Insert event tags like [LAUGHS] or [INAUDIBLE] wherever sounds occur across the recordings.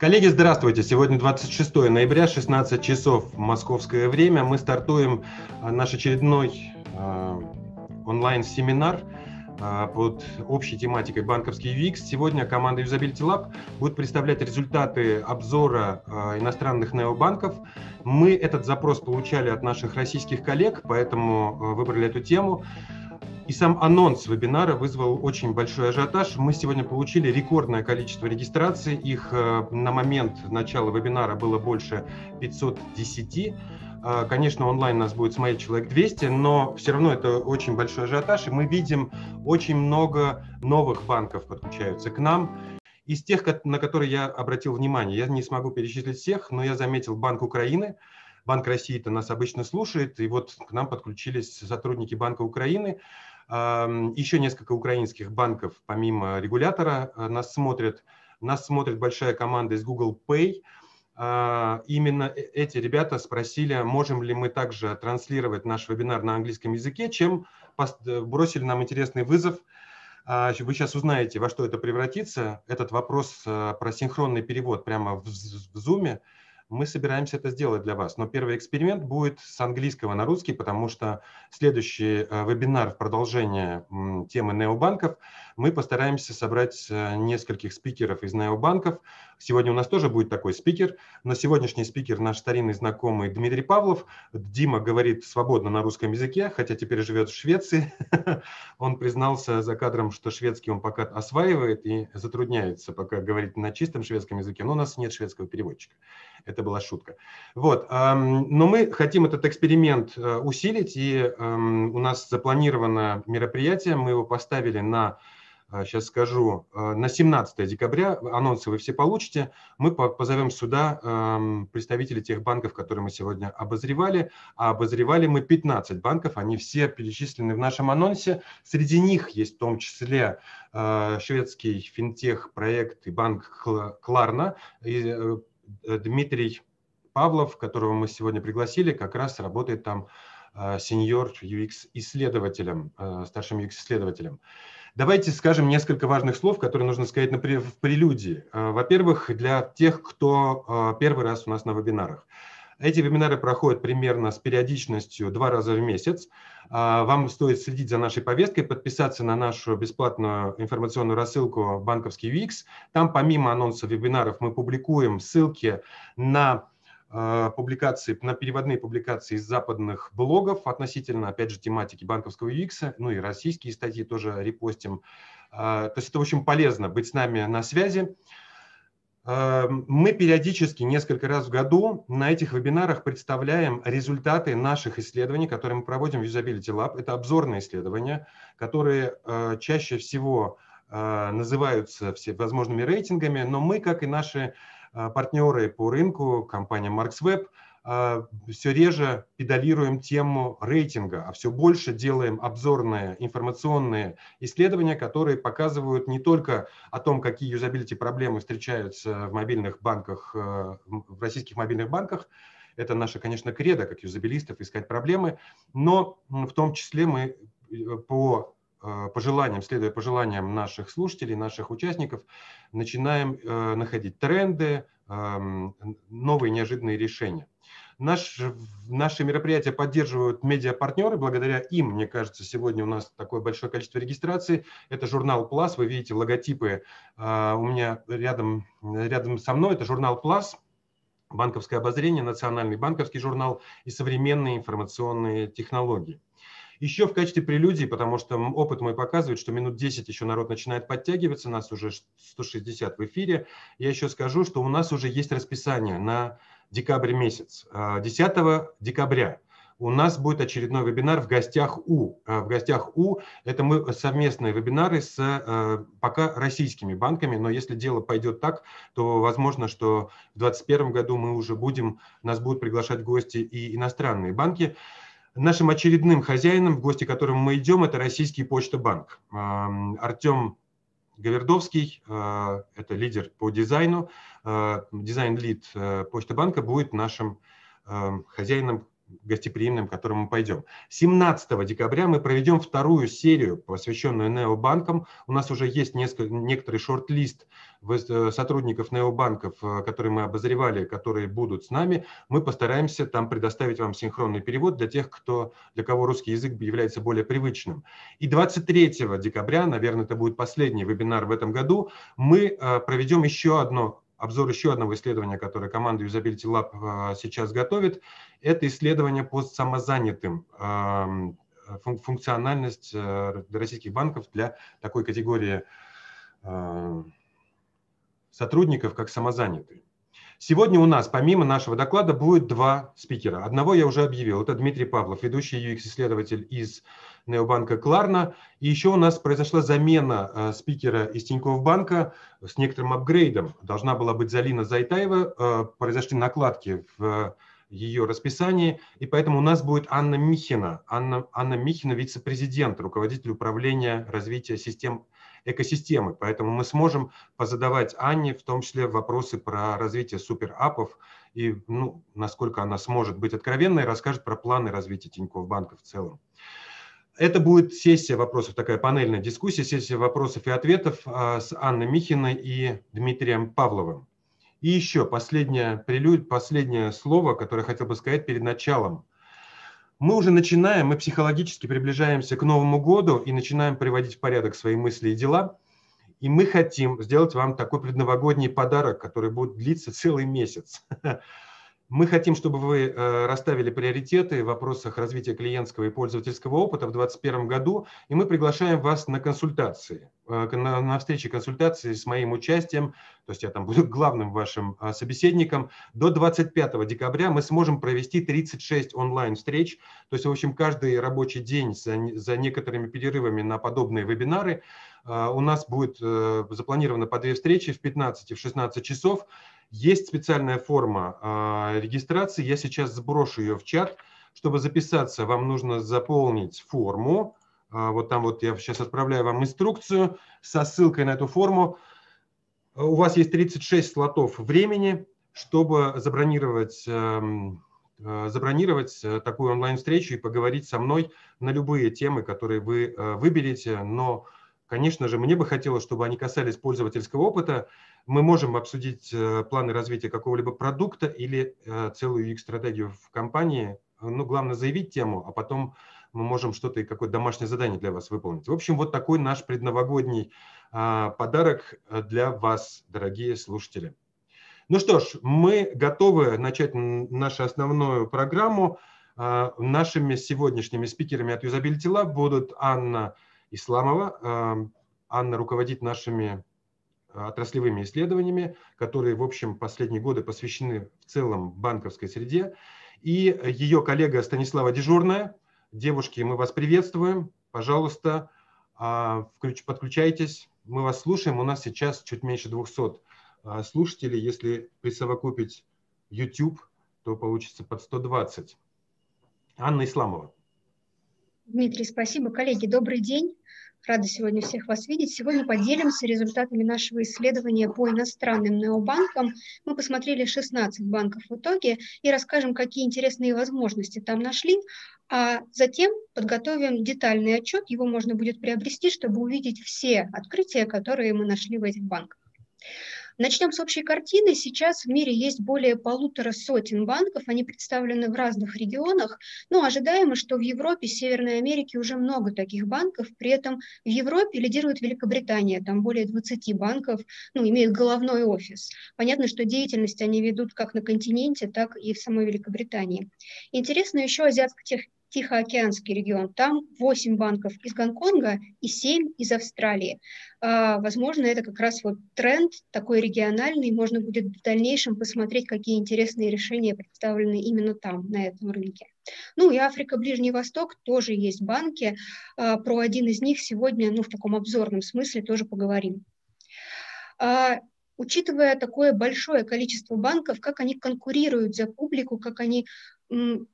Коллеги, здравствуйте! Сегодня 26 ноября, 16 часов московское время. Мы стартуем а, наш очередной э, онлайн-семинар э, под общей тематикой банковский VIX. Сегодня команда Usability Lab будет представлять результаты обзора иностранных необанков. Мы этот запрос получали от наших российских коллег, поэтому выбрали эту тему. И сам анонс вебинара вызвал очень большой ажиотаж. Мы сегодня получили рекордное количество регистраций. Их э, на момент начала вебинара было больше 510. Э, конечно, онлайн нас будет смотреть человек 200, но все равно это очень большой ажиотаж, и мы видим очень много новых банков подключаются к нам. Из тех, на которые я обратил внимание, я не смогу перечислить всех, но я заметил Банк Украины, Банк России-то нас обычно слушает, и вот к нам подключились сотрудники Банка Украины. Еще несколько украинских банков, помимо регулятора, э, нас смотрят. Нас смотрит большая команда из Google Pay. А, именно э, эти ребята спросили, можем ли мы также транслировать наш вебинар на английском языке, чем э, бросили нам интересный вызов. А, вы сейчас узнаете, во что это превратится. Этот вопрос про синхронный перевод прямо в Zoom – мы собираемся это сделать для вас. Но первый эксперимент будет с английского на русский, потому что следующий э, вебинар в продолжение темы необанков мы постараемся собрать э, нескольких спикеров из необанков. Сегодня у нас тоже будет такой спикер, но сегодняшний спикер наш старинный знакомый Дмитрий Павлов. Дима говорит свободно на русском языке, хотя теперь живет в Швеции. [LAUGHS] Он признался за кадром, что шведский он пока осваивает и затрудняется пока говорить на чистом шведском языке, но у нас нет шведского переводчика. Это была шутка. Вот. Но мы хотим этот эксперимент э, усилить, и у нас запланировано мероприятие, мы его поставили на сейчас а, скажу, э, на 17 декабря, анонсы вы все получите, мы позовем сюда представителей тех банков, которые мы сегодня обозревали, а обозревали мы 15 банков, они все перечислены в нашем анонсе, среди них есть в том числе э, шведский финтех-проект и банк Кларна, Дмитрий Павлов, которого мы сегодня пригласили, как раз работает там э, сеньор UX-исследователем, э, старшим UX-исследователем. Давайте скажем несколько важных слов, которые нужно сказать в прелюдии. Э, во-первых, для тех, кто первый раз у нас на вебинарах. Эти вебинары проходят примерно с периодичностью два раза в месяц. Вам стоит следить за нашей повесткой, подписаться на нашу бесплатную информационную рассылку «Банковский ВИКС». Там помимо анонса вебинаров мы публикуем ссылки на а, публикации, на переводные публикации из западных блогов относительно, опять же, тематики банковского UX, ну и российские статьи тоже репостим. А, то есть это очень полезно быть с нами на связи. А, мы периодически, несколько раз в году, на этих вебинарах представляем результаты наших исследований, которые мы проводим в Usability Lab. Это обзорные исследования, которые чаще всего называются всевозможными рейтингами, но мы, как и наши а, партнеры по рынку, компания MarksWeb, а, все реже педалируем тему рейтинга, а все больше делаем обзорные информационные исследования, которые показывают не только о том, какие юзабилити проблемы встречаются в мобильных банках, э, в российских мобильных банках, это наша, конечно, кредо, как юзабилистов, искать проблемы, но в том числе мы э, по Э, пожеланиям, следуя пожеланиям наших слушателей, наших участников, начинаем находить тренды, эм, новые неожиданные решения. Наш, наши мероприятия поддерживают медиапартнеры. Благодаря им, мне кажется, сегодня у нас такое большое количество регистраций. Это журнал Plus. Вы видите логотипы э, у меня рядом, рядом со мной. Это журнал Plus, банковское обозрение, национальный банковский журнал и современные информационные технологии. Еще в качестве прелюдии, потому что опыт мой показывает, что минут 10 еще народ начинает подтягиваться, нас уже 160 в эфире. Я еще скажу, что у нас уже есть расписание на декабрь месяц. 10 а, декабря у нас будет очередной вебинар в гостях У. А, в гостях У это мы совместные вебинары с а, пока российскими банками, но если дело пойдет так, то возможно, что в 2021 году мы уже будем, нас будут приглашать гости и иностранные банки. Нашим очередным хозяином, в гости к которому мы идем, это российский Почта-банк. Артем Гавердовский, а, это лидер по дизайну, а, дизайн-лид э, Почта-банка будет нашим хозяином гостеприимным, к которым мы пойдем. 17 декабря мы проведем вторую серию, посвященную необанкам. У нас уже есть несколько, некоторый шорт-лист э, сотрудников необанков, э, которые мы обозревали, которые будут с нами. Мы постараемся там предоставить вам синхронный перевод для тех, кто, для кого русский язык является более привычным. И 23 декабря, наверное, это будет последний вебинар в этом году, мы э, проведем еще одно обзор еще одного исследования, которое команда Usability Lab а, сейчас готовит. Это исследование по самозанятым функциональность э, российских банков для такой категории а, сотрудников, как самозанятые. Сегодня у нас, помимо нашего доклада, будет два спикера. Одного я уже объявил. Это Дмитрий Павлов, ведущий UX-исследователь из Необанка Кларна. И еще у нас произошла замена э, спикера из Тинькофф банка с некоторым апгрейдом. Должна была быть Залина Зайтаева. Э, произошли накладки в ее расписании, и поэтому у нас будет Анна Михина. Анна, Анна Михина, вице-президент, руководитель управления развития систем экосистемы. Поэтому мы сможем позадавать Анне в том числе вопросы про развитие суперапов и ну, насколько она сможет быть откровенной, расскажет про планы развития Тинькофф банка в целом. Это будет сессия вопросов, такая панельная дискуссия, сессия вопросов и ответов а, с Анной Михиной и Дмитрием Павловым. И еще последнее, прелюд, последнее слово, которое я хотел бы сказать перед началом. Мы уже начинаем, мы психологически приближаемся к Новому году и начинаем приводить в порядок свои мысли и дела. И мы хотим сделать вам такой предновогодний подарок, который будет длиться целый месяц. [LAUGHS] Мы хотим, чтобы вы э, расставили приоритеты в вопросах развития клиентского и пользовательского опыта в 2021 году, и мы приглашаем вас на консультации, э, на, встречи консультации с моим участием, то есть я там буду [LAUGHS] главным вашим э, собеседником. До 25 декабря мы сможем провести 36 онлайн-встреч, то есть, в общем, каждый рабочий день за, некоторыми перерывами на подобные вебинары у нас будет запланировано по две встречи в 15 и в 16 часов, есть специальная форма а, регистрации, я сейчас сброшу ее в чат. Чтобы записаться, вам нужно заполнить форму. А, вот там вот я сейчас отправляю вам инструкцию со ссылкой на эту форму. У вас есть 36 слотов времени, чтобы забронировать, эм, э, забронировать э, такую онлайн-встречу и поговорить со мной на любые темы, которые вы э, выберете. Но, конечно же, мне бы хотелось, чтобы они касались пользовательского опыта мы можем обсудить э, планы развития какого-либо продукта или э, целую UX-стратегию в компании. Ну, главное заявить тему, а потом мы можем что-то и какое-то домашнее задание для вас выполнить. В общем, вот такой наш предновогодний а, подарок э, для вас, дорогие слушатели. Ну что ж, мы готовы начать нашу основную программу. А, нашими сегодняшними спикерами от Usability Lab будут Анна Исламова. А, Анна руководит нашими отраслевыми исследованиями, которые, в общем, последние годы посвящены в целом банковской среде. И ее коллега Станислава Дежурная. Девушки, мы вас приветствуем. Пожалуйста, а, подключайтесь. Мы вас слушаем. У нас сейчас чуть меньше 200 а, слушателей. Если присовокупить YouTube, то получится под 120. Анна Исламова. Дмитрий, спасибо. Коллеги, добрый день. Рада сегодня всех вас видеть. Сегодня поделимся результатами нашего исследования по иностранным необанкам. Мы посмотрели 16 банков в итоге и расскажем, какие интересные возможности там нашли, а затем подготовим детальный отчет. Его можно будет приобрести, чтобы увидеть все открытия, которые мы нашли в этих банках. Начнем с общей картины. Сейчас в мире есть более полутора сотен банков, они представлены в разных регионах, но ожидаемо, что в Европе, Северной Америке уже много таких банков, при этом в Европе лидирует Великобритания, там более 20 банков, ну, имеют головной офис. Понятно, что деятельность они ведут как на континенте, так и в самой Великобритании. Интересно еще азиатско Тихоокеанский регион. Там 8 банков из Гонконга и 7 из Австралии. А, возможно, это как раз вот тренд такой региональный. Можно будет в дальнейшем посмотреть, какие интересные решения представлены именно там, на этом рынке. Ну и Африка, Ближний Восток тоже есть банки. А, про один из них сегодня, ну в таком обзорном смысле тоже поговорим. А, учитывая такое большое количество банков, как они конкурируют за публику, как они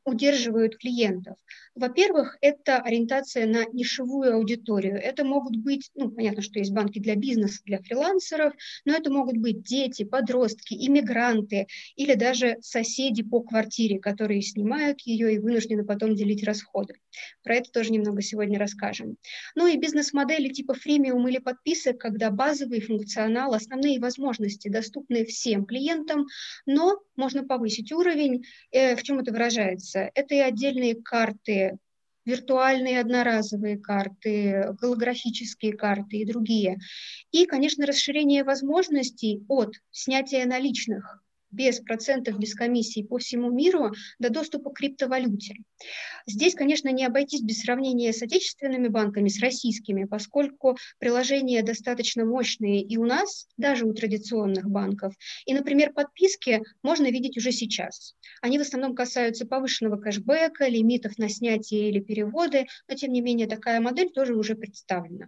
удерживают клиентов? Во-первых, это ориентация на нишевую аудиторию. Это могут быть, ну, понятно, что есть банки для бизнеса, для фрилансеров, но это могут быть дети, подростки, иммигранты или даже соседи по квартире, которые снимают ее и вынуждены потом делить расходы. Про это тоже немного сегодня расскажем. Ну и бизнес-модели типа фримиум или подписок, когда базовый функционал, основные возможности доступны всем клиентам, но можно повысить уровень. Э, в чем это выражается? Это и отдельные карты, виртуальные одноразовые карты, голографические карты и другие. И, конечно, расширение возможностей от снятия наличных без процентов, без комиссий по всему миру до доступа к криптовалюте. Здесь, конечно, не обойтись без сравнения с отечественными банками, с российскими, поскольку приложения достаточно мощные и у нас, даже у традиционных банков. И, например, подписки можно видеть уже сейчас. Они в основном касаются повышенного кэшбэка, лимитов на снятие или переводы, но, тем не менее, такая модель тоже уже представлена.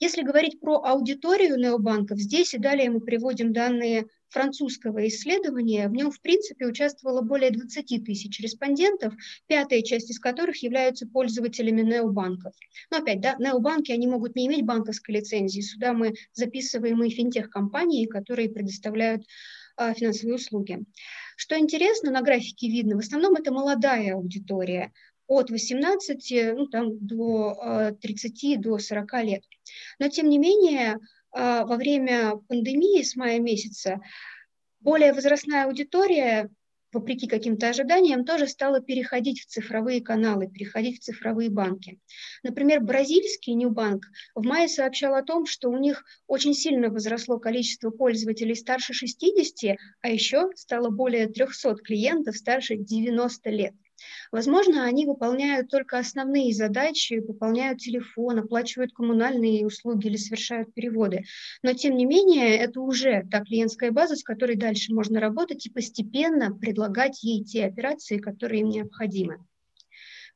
Если говорить про аудиторию необанков, здесь и далее мы приводим данные французского исследования. В нем, в принципе, участвовало более 20 тысяч респондентов, пятая часть из которых являются пользователями необанков. Но опять, да, необанки, они могут не иметь банковской лицензии. Сюда мы записываем и финтех-компании, которые предоставляют а, финансовые услуги. Что интересно, на графике видно, в основном это молодая аудитория, от 18 ну, там, до 30, а, до 40 лет. Но, тем не менее, во время пандемии с мая месяца более возрастная аудитория, вопреки каким-то ожиданиям, тоже стала переходить в цифровые каналы, переходить в цифровые банки. Например, бразильский Ньюбанк в мае сообщал о том, что у них очень сильно возросло количество пользователей старше 60, а еще стало более 300 клиентов старше 90 лет. Возможно, они выполняют только основные задачи, пополняют телефон, оплачивают коммунальные услуги или совершают переводы. Но, тем не менее, это уже та клиентская база, с которой дальше можно работать и постепенно предлагать ей те операции, которые им необходимы.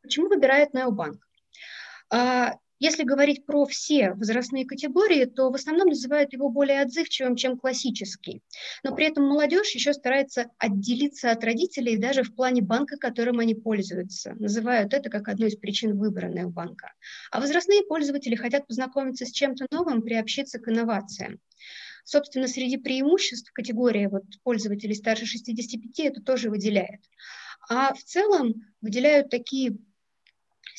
Почему выбирает Необанк? Если говорить про все возрастные категории, то в основном называют его более отзывчивым, чем классический. Но при этом молодежь еще старается отделиться от родителей даже в плане банка, которым они пользуются. Называют это как одну из причин выбора банка. А возрастные пользователи хотят познакомиться с чем-то новым, приобщиться к инновациям. Собственно, среди преимуществ категории вот, пользователей старше 65 это тоже выделяет. А в целом выделяют такие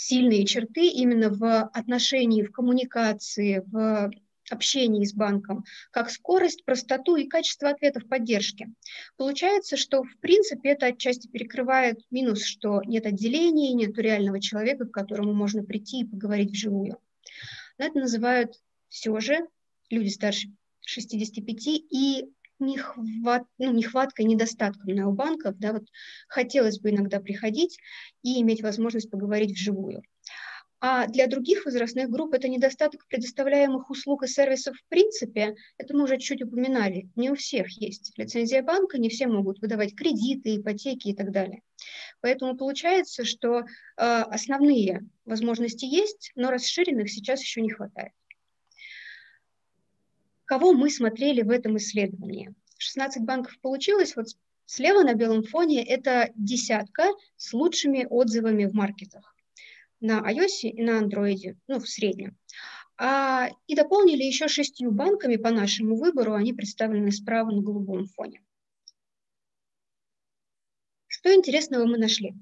сильные черты именно в отношении, в коммуникации, в общении с банком, как скорость, простоту и качество ответов поддержки. Получается, что в принципе это отчасти перекрывает минус, что нет отделений, нет реального человека, к которому можно прийти и поговорить вживую. Это называют все же люди старше 65 и нехват, ну, нехваткой, недостатком необанков, да, вот хотелось бы иногда приходить и иметь возможность поговорить вживую. А для других возрастных групп это недостаток предоставляемых услуг и сервисов в принципе. Это мы уже чуть упоминали. Не у всех есть лицензия банка, не все могут выдавать кредиты, ипотеки и так далее. Поэтому получается, что э, основные возможности есть, но расширенных сейчас еще не хватает кого мы смотрели в этом исследовании. 16 банков получилось, вот слева на белом фоне это десятка с лучшими отзывами в маркетах на iOS и на Android, ну, в среднем. А, и дополнили еще шестью банками по нашему выбору, они представлены справа на голубом фоне. Что интересного мы нашли?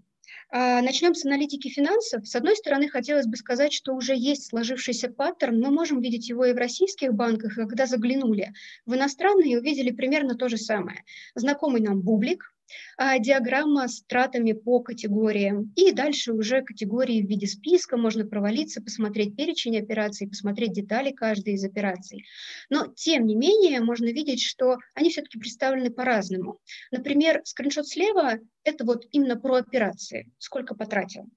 А, Начнем с аналитики финансов. С одной стороны, хотелось бы сказать, что уже есть сложившийся паттерн. Мы можем видеть его и в российских банках, когда заглянули в иностранные, увидели примерно то же самое. Знакомый нам бублик, диаграмма с тратами по категориям. И дальше уже категории в виде списка, можно провалиться, посмотреть перечень операций, посмотреть детали каждой из операций. Но, тем не менее, можно видеть, что они все-таки представлены по-разному. Например, скриншот слева – это вот именно про операции, сколько потратил.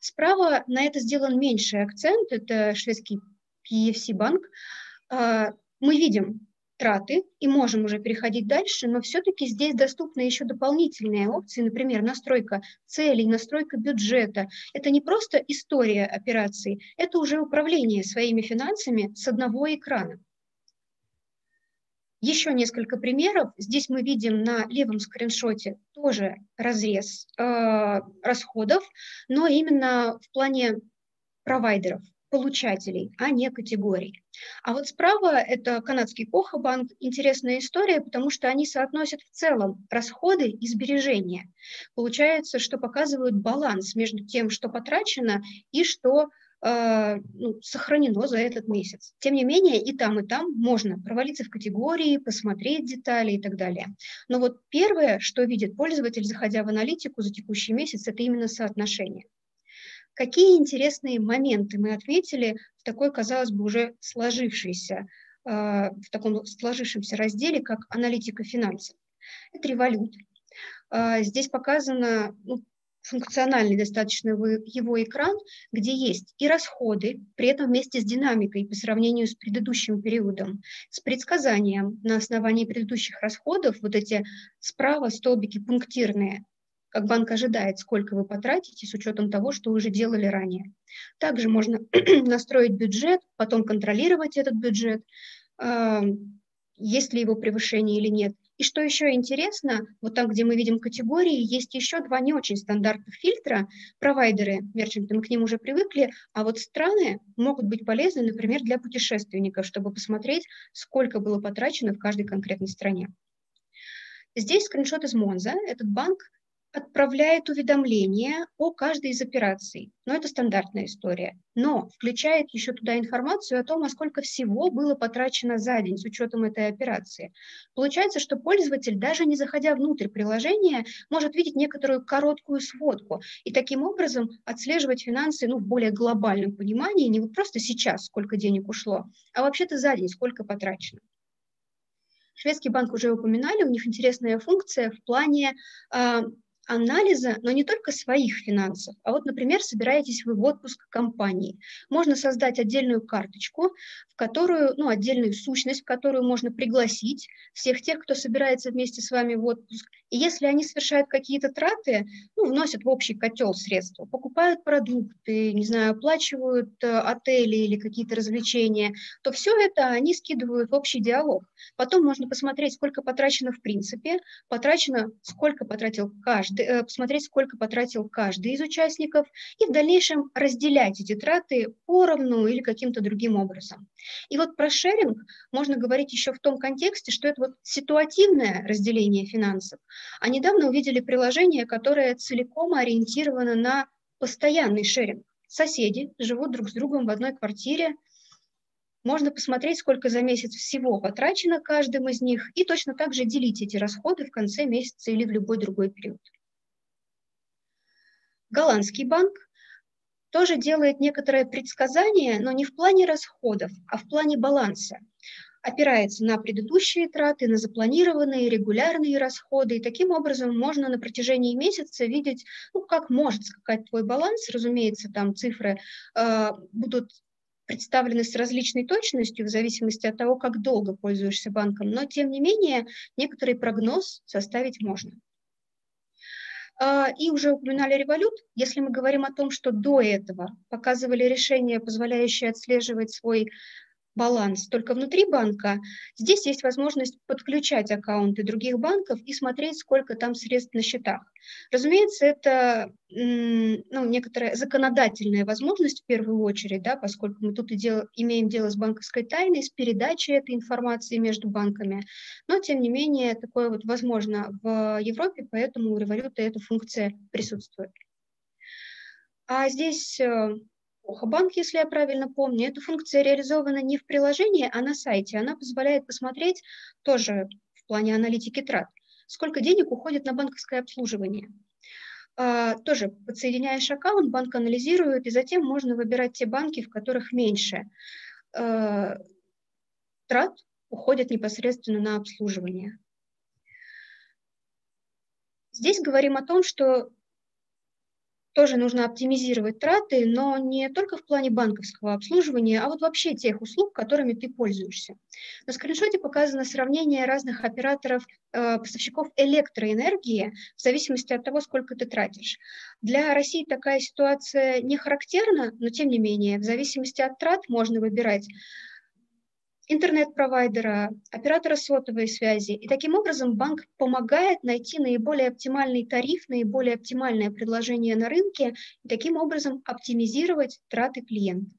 Справа на это сделан меньший акцент, это шведский PFC банк. А, мы видим, траты и можем уже переходить дальше, но все-таки здесь доступны еще дополнительные опции, например, настройка целей, настройка бюджета. Это не просто история операций, это уже управление своими финансами с одного экрана. Еще несколько примеров. Здесь мы видим на левом скриншоте тоже разрез э, расходов, но именно в плане провайдеров, получателей, а не категорий. А вот справа это канадский Кохабанк. Интересная история, потому что они соотносят в целом расходы и сбережения. Получается, что показывают баланс между тем, что потрачено и что э, ну, сохранено за этот месяц. Тем не менее, и там, и там можно провалиться в категории, посмотреть детали и так далее. Но вот первое, что видит пользователь, заходя в аналитику за текущий месяц, это именно соотношение. Какие интересные моменты мы отметили в такой, казалось бы, уже сложившейся, э, в таком сложившемся разделе, как аналитика финансов? Это револют. Э, здесь показано ну, функциональный достаточно его экран, где есть и расходы, при этом вместе с динамикой по сравнению с предыдущим периодом, с предсказанием на основании предыдущих расходов, вот эти справа столбики пунктирные, как банк ожидает, сколько вы потратите с учетом того, что вы уже делали ранее. Также можно [CLEARS THROAT] настроить бюджет, потом контролировать этот бюджет, есть ли его превышение или нет. И что еще интересно, вот там, где мы видим категории, есть еще два не очень стандартных фильтра. Провайдеры, мерчанты, мы к ним уже привыкли, а вот страны могут быть полезны, например, для путешественников, чтобы посмотреть, сколько было потрачено в каждой конкретной стране. Здесь скриншот из Монза. Этот банк отправляет уведомление о каждой из операций. Но это стандартная история. Но включает еще туда информацию о том, а сколько всего было потрачено за день с учетом этой операции. Получается, что пользователь, даже не заходя внутрь приложения, может видеть некоторую короткую сводку и таким образом отслеживать финансы ну, в более глобальном понимании, не просто сейчас, сколько денег ушло, а вообще-то за день, сколько потрачено. Шведский банк уже упоминали, у них интересная функция в плане а, анализа, но не только своих финансов, а вот, например, собираетесь вы в отпуск компании. Можно создать отдельную карточку, в которую, ну, отдельную сущность, в которую можно пригласить всех тех, кто собирается вместе с вами в отпуск. И если они совершают какие-то траты, ну, вносят в общий котел средства, покупают продукты, не знаю, оплачивают э, отели или какие-то развлечения, то все это они скидывают в общий диалог. Потом можно посмотреть, сколько потрачено в принципе, потрачено, сколько потратил каждый Э, посмотреть, сколько потратил каждый из участников, и в дальнейшем разделять эти траты поровну или каким-то другим образом. И вот про шеринг можно говорить еще в том контексте, что это вот ситуативное разделение финансов. А недавно увидели приложение, которое целиком ориентировано на постоянный шеринг. Соседи живут друг с другом в одной квартире, можно посмотреть, сколько за месяц всего потрачено каждым из них, и точно так же делить эти расходы в конце месяца или в любой другой период. Голландский банк тоже делает некоторое предсказание, но не в плане расходов, а в плане баланса. Опирается на предыдущие траты, на запланированные регулярные расходы. И таким образом можно на протяжении месяца видеть, ну, как может скакать твой баланс. Разумеется, там цифры э, будут представлены с различной точностью в зависимости от того, как долго пользуешься банком, но тем не менее некоторый прогноз составить можно. А, и уже упоминали револют. Если мы говорим о том, что до этого показывали решения, позволяющие отслеживать свой баланс только внутри банка, здесь есть возможность подключать аккаунты других банков и смотреть, сколько там средств на счетах. Разумеется, это ну, некоторая законодательная возможность в первую очередь, да, поскольку мы тут и дел, имеем дело с банковской тайной, с передачей этой информации между банками, но тем не менее такое вот возможно в Европе, поэтому у Revolut эта функция присутствует. А здесь э, Банк, если я правильно помню, эта функция реализована не в приложении, а на сайте. Она позволяет посмотреть тоже в плане аналитики трат, сколько денег уходит на банковское обслуживание. А, тоже подсоединяешь аккаунт, банк анализирует, и затем можно выбирать те банки, в которых меньше а, трат уходят непосредственно на обслуживание. Здесь говорим о том, что тоже нужно оптимизировать траты, но не только в плане банковского обслуживания, а вот вообще тех услуг, которыми ты пользуешься. На скриншоте показано сравнение разных операторов, э, поставщиков электроэнергии в зависимости от того, сколько ты тратишь. Для России такая ситуация не характерна, но тем не менее, в зависимости от трат можно выбирать интернет-провайдера, оператора сотовой связи. И таким образом банк помогает найти наиболее оптимальный тариф, наиболее оптимальное предложение на рынке и таким образом оптимизировать траты клиента.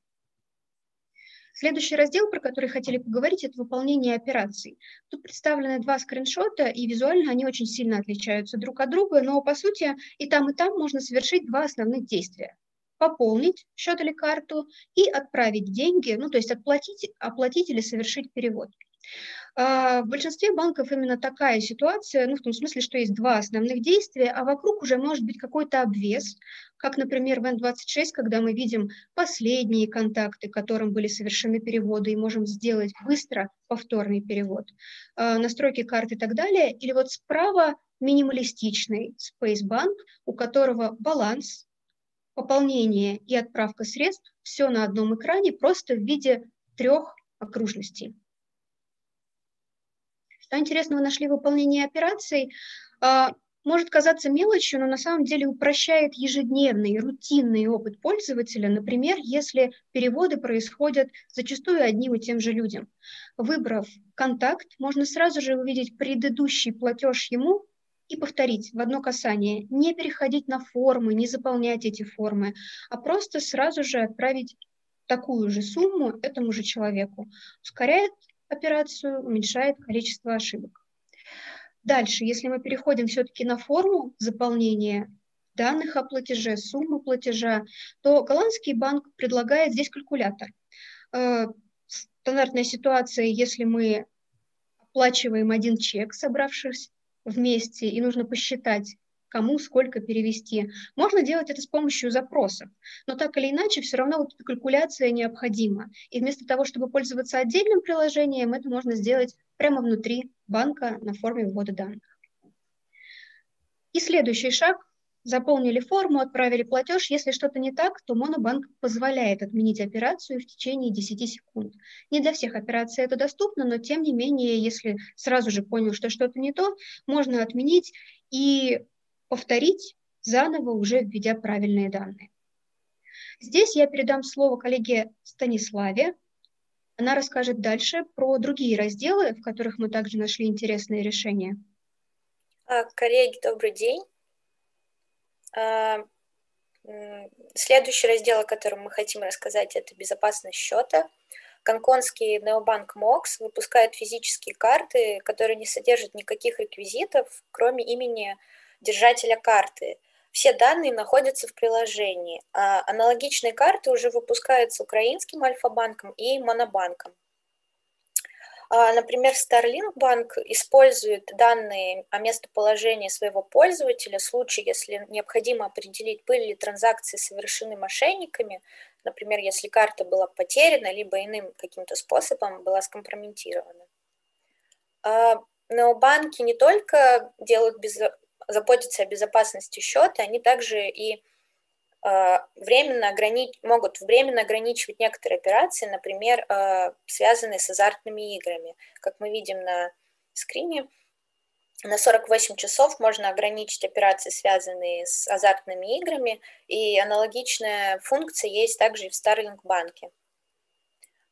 Следующий раздел, про который хотели поговорить, это выполнение операций. Тут представлены два скриншота, и визуально они очень сильно отличаются друг от друга, но по сути и там, и там можно совершить два основных действия пополнить счет или карту и отправить деньги, ну, то есть отплатить, оплатить или совершить перевод. А, в большинстве банков именно такая ситуация, ну, в том смысле, что есть два основных действия, а вокруг уже может быть какой-то обвес, как, например, в N26, когда мы видим последние контакты, которым были совершены переводы, и можем сделать быстро повторный перевод, а, настройки карты и так далее. Или вот справа минималистичный Space Bank, у которого баланс пополнение и отправка средств все на одном экране, просто в виде трех окружностей. Что интересно, вы нашли выполнение операций. А, может казаться мелочью, но на самом деле упрощает ежедневный, рутинный опыт пользователя. Например, если переводы происходят зачастую одним и тем же людям. Выбрав контакт, можно сразу же увидеть предыдущий платеж ему и повторить в одно касание, не переходить на формы, не заполнять эти формы, а просто сразу же отправить такую же сумму этому же человеку. Ускоряет операцию, уменьшает количество ошибок. Дальше, если мы переходим все-таки на форму заполнения данных о платеже, суммы платежа, то голландский банк предлагает здесь калькулятор. Э, стандартная ситуация, если мы оплачиваем один чек, собравшись вместе, и нужно посчитать, кому сколько перевести. Можно делать это с помощью запросов, но так или иначе все равно вот эта калькуляция необходима. И вместо того, чтобы пользоваться отдельным приложением, это можно сделать прямо внутри банка на форме ввода данных. И следующий шаг заполнили форму, отправили платеж. Если что-то не так, то Монобанк позволяет отменить операцию в течение 10 секунд. Не для всех операций это доступно, но тем не менее, если сразу же понял, что что-то не то, можно отменить и повторить заново, уже введя правильные данные. Здесь я передам слово коллеге Станиславе. Она расскажет дальше про другие разделы, в которых мы также нашли интересные решения. А, коллеги, добрый день. А, следующий раздел, о котором мы хотим рассказать, это безопасность счета. Гонконгский необанк МОКС выпускает физические карты, которые не содержат никаких реквизитов, кроме имени держателя карты. Все данные находятся в приложении. А аналогичные карты уже выпускаются украинским Альфа-банком и Монобанком. А, например, Starlink Bank использует данные о местоположении своего пользователя в случае, если необходимо определить, были ли транзакции совершены мошенниками, например, если карта была потеряна, либо иным каким-то способом была скомпрометирована. А, но банки не только делают без... заботятся о безопасности счета, они также и временно ограни... могут временно ограничивать некоторые операции, например, э, связанные с азартными играми. Как мы видим на скрине, на 48 часов можно ограничить операции, связанные с азартными играми, и аналогичная функция есть также и в Starlink банке.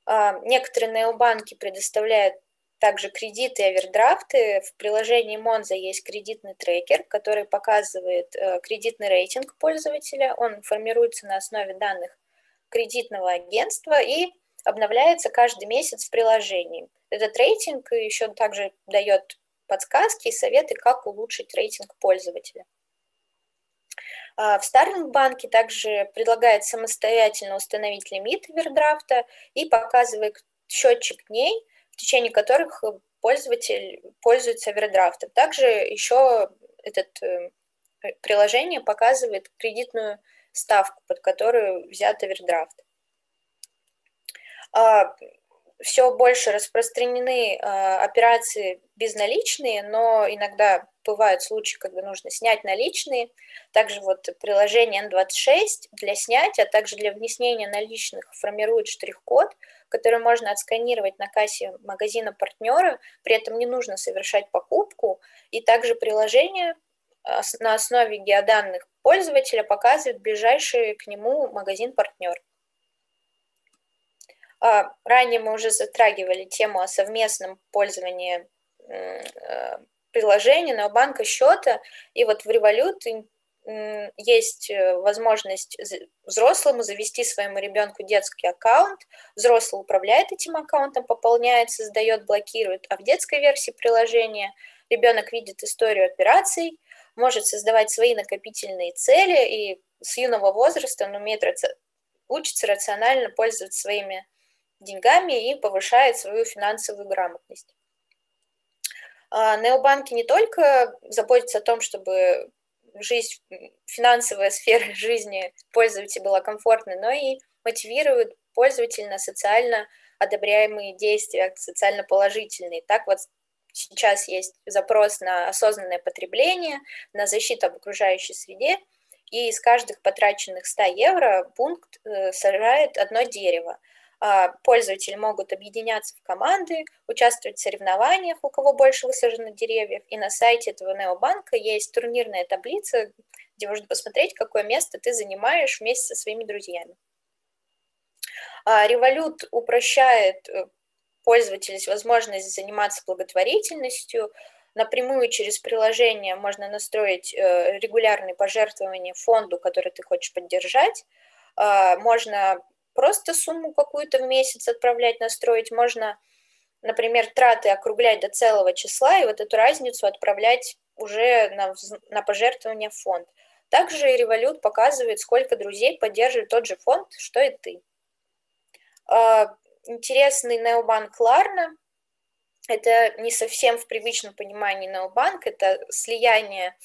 Э, некоторые необанки предоставляют также кредиты и овердрафты. В приложении Monza есть кредитный трекер, который показывает э, кредитный рейтинг пользователя. Он формируется на основе данных кредитного агентства и обновляется каждый месяц в приложении. Этот рейтинг еще также дает подсказки и советы, как улучшить рейтинг пользователя. А, в Starling банке также предлагает самостоятельно установить лимит овердрафта и показывает счетчик дней, в течение которых э, пользователь пользуется овердрафтом. Также еще это э, приложение показывает кредитную ставку, под которую взят овердрафт. Все больше распространены а, операции безналичные, но иногда бывают случаи, когда нужно снять наличные. Также вот приложение N26 для снятия, а также для внесения наличных формирует штрих-код, который можно отсканировать на кассе магазина партнера, при этом не нужно совершать покупку, и также приложение а, на основе геоданных пользователя показывает ближайший к нему магазин партнер. А, ранее мы уже затрагивали тему о совместном пользовании э, приложения на банка счета, и вот в Revolut есть э, возможность взрослому завести своему ребенку детский аккаунт, взрослый управляет этим аккаунтом, пополняет, создает, блокирует, а в детской версии приложения ребенок видит историю операций, может создавать свои накопительные цели, и с юного возраста он умеет учится рационально пользоваться своими деньгами и повышает свою финансовую грамотность. А, необанки не только заботятся о том, чтобы жизнь, финансовая сфера [LAUGHS] жизни пользователя была комфортной, но и мотивируют пользователя на социально одобряемые действия, социально положительные. Так вот сейчас есть запрос на осознанное потребление, на защиту об окружающей среде, и из каждых потраченных 100 евро пункт э, сажает одно дерево. А, пользователи могут объединяться в команды, участвовать в соревнованиях, у кого больше высажено деревьев. И на сайте этого необанка есть турнирная таблица, где можно посмотреть, какое место ты занимаешь вместе со своими друзьями. Револют упрощает э, пользователю возможность заниматься благотворительностью. Напрямую через приложение можно настроить э, регулярные пожертвования фонду, который ты хочешь поддержать. А, можно просто сумму какую-то в месяц отправлять, настроить. Можно, например, траты округлять до целого числа и вот эту разницу отправлять уже на, на пожертвование в фонд. Также Revolut показывает, сколько друзей поддерживает тот же фонд, что и ты. А, интересный необанк Ларна. Это не совсем в привычном понимании необанк, это слияние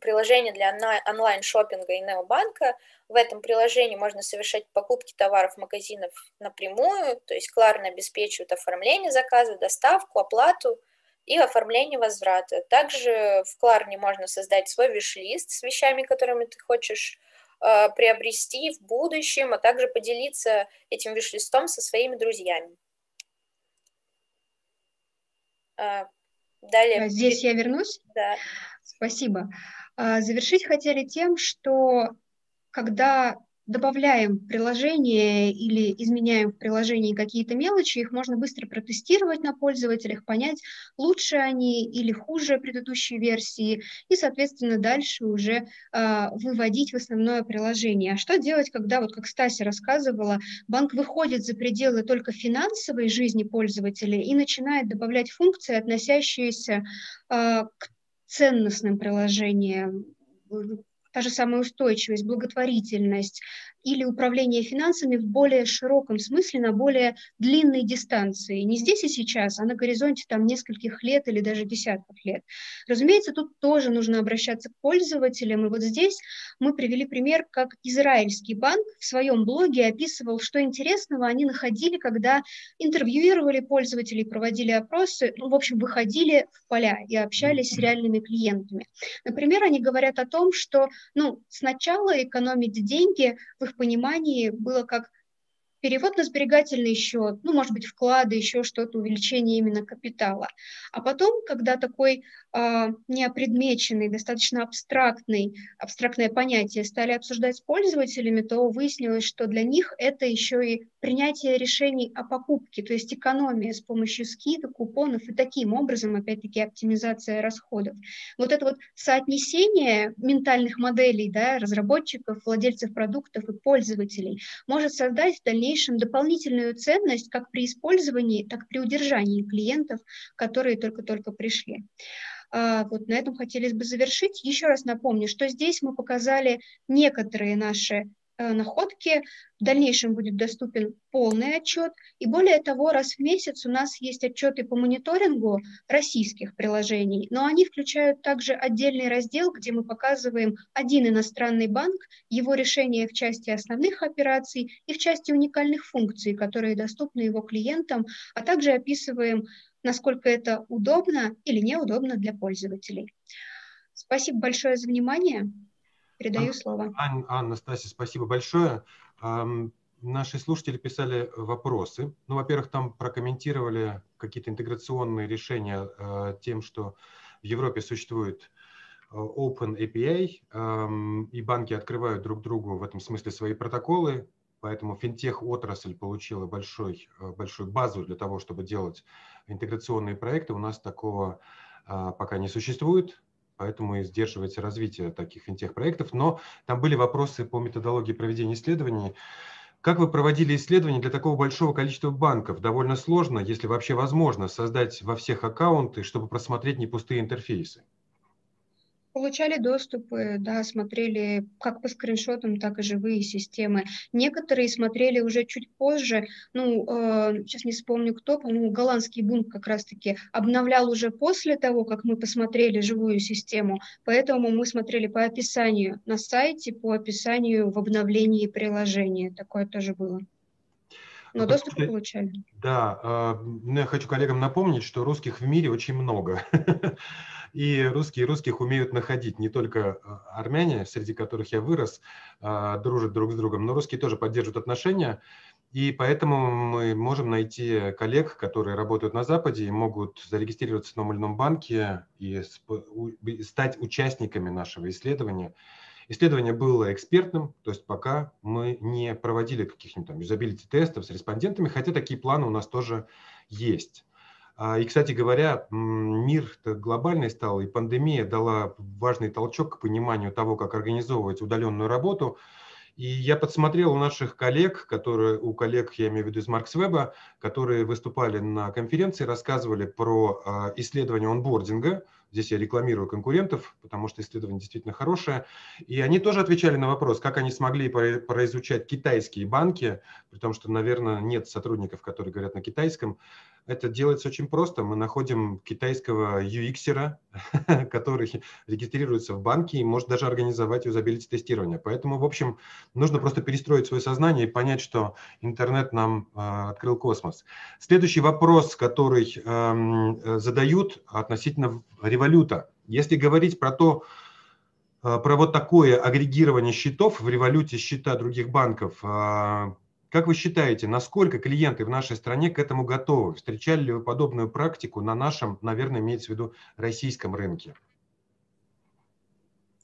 приложения для онлайн-шоппинга и необанка. В этом приложении можно совершать покупки товаров магазинов напрямую, то есть Кларна обеспечивает оформление заказа, доставку, оплату и оформление возврата. Также в Кларне можно создать свой виш-лист с вещами, которыми ты хочешь э, приобрести в будущем, а также поделиться этим виш-листом со своими друзьями. Э, далее. Здесь я вернусь. Да. Спасибо. А, завершить хотели тем, что когда добавляем приложение или изменяем в приложении какие-то мелочи, их можно быстро протестировать на пользователях, понять, лучше они или хуже предыдущей версии, и, соответственно, дальше уже э, выводить в основное приложение. А что делать, когда, вот как Стася рассказывала, банк выходит за пределы только финансовой жизни пользователя и начинает добавлять функции, относящиеся э, к ценностным приложениям, та же самая устойчивость, благотворительность, или управление финансами в более широком смысле, на более длинной дистанции. Не здесь и сейчас, а на горизонте там нескольких лет или даже десятков лет. Разумеется, тут тоже нужно обращаться к пользователям. И вот здесь мы привели пример, как израильский банк в своем блоге описывал, что интересного они находили, когда интервьюировали пользователей, проводили опросы, ну, в общем, выходили в поля и общались с реальными клиентами. Например, они говорят о том, что ну, сначала экономить деньги в их понимании было как перевод на сберегательный счет, ну, может быть, вклады, еще что-то, увеличение именно капитала. А потом, когда такой э, неопредмеченный, достаточно абстрактный, абстрактное понятие стали обсуждать с пользователями, то выяснилось, что для них это еще и принятие решений о покупке, то есть экономия с помощью скидок, купонов и таким образом, опять-таки, оптимизация расходов. Вот это вот соотнесение ментальных моделей да, разработчиков, владельцев продуктов и пользователей может создать в дальнейшем дополнительную ценность как при использовании, так и при удержании клиентов, которые только-только пришли. А, вот на этом хотелось бы завершить. Еще раз напомню, что здесь мы показали некоторые наши находки. В дальнейшем будет доступен полный отчет. И более того, раз в месяц у нас есть отчеты по мониторингу российских приложений, но они включают также отдельный раздел, где мы показываем один иностранный банк, его решение в части основных операций и в части уникальных функций, которые доступны его клиентам, а также описываем, насколько это удобно или неудобно для пользователей. Спасибо большое за внимание. Передаю слово. Ан, Анна, Стасия, спасибо большое. Наши слушатели писали вопросы. Ну, во-первых, там прокомментировали какие-то интеграционные решения э, тем, что в Европе существует э, Open API, и банки открывают друг другу в этом смысле свои протоколы, поэтому финтех-отрасль получила большой, э, большую базу для того, чтобы делать интеграционные проекты. У нас такого а, пока не существует, поэтому и сдерживается развитие таких финтех-проектов. Но там были вопросы по методологии проведения исследований. Как вы проводили исследования для такого большого количества банков? Довольно сложно, если вообще возможно, создать во всех аккаунты, чтобы просмотреть не пустые интерфейсы. Получали доступы, да, смотрели как по скриншотам, так и живые системы. Некоторые смотрели уже чуть позже, ну, э, сейчас не вспомню кто, по-моему, голландский бунт как раз-таки обновлял уже после того, как мы посмотрели живую систему, поэтому мы смотрели по описанию на сайте, по описанию в обновлении приложения. Такое тоже было. Но ну, доступ получали. Да, э, я хочу коллегам напомнить, что русских в мире очень много. [LAUGHS] И русские русских умеют находить. Не только э, армяне, среди которых я вырос, э, дружат друг с другом, но русские тоже поддерживают отношения. И поэтому мы можем найти коллег, которые работают на Западе и могут зарегистрироваться в ином банке и стать участниками нашего исследования. Исследование было экспертным, то есть пока мы не проводили каких-нибудь там юзабилити-тестов с респондентами, хотя такие планы у нас тоже есть. А, и, кстати говоря, мир глобальный стал, и пандемия дала важный толчок к пониманию того, как организовывать удаленную работу. И я подсмотрел у наших коллег, которые, у коллег, я имею в виду из Марксвеба, которые выступали на конференции, рассказывали про а, исследование онбординга, Здесь я рекламирую конкурентов, потому что исследование действительно хорошее. И они тоже отвечали на вопрос, как они смогли произучать китайские банки, при том, что, наверное, нет сотрудников, которые говорят на китайском. Это делается очень просто. Мы находим китайского UX, [LAUGHS] который регистрируется в банке и может даже организовать юзабилити тестирование. Поэтому, в общем, нужно просто перестроить свое сознание и понять, что интернет нам э, открыл космос. Следующий вопрос, который э, задают относительно революта. Если говорить про то, э, про вот такое агрегирование счетов в революте счета других банков, э, как вы считаете, насколько клиенты в нашей стране к этому готовы? Встречали ли вы подобную практику на нашем, наверное, имеется в виду российском рынке?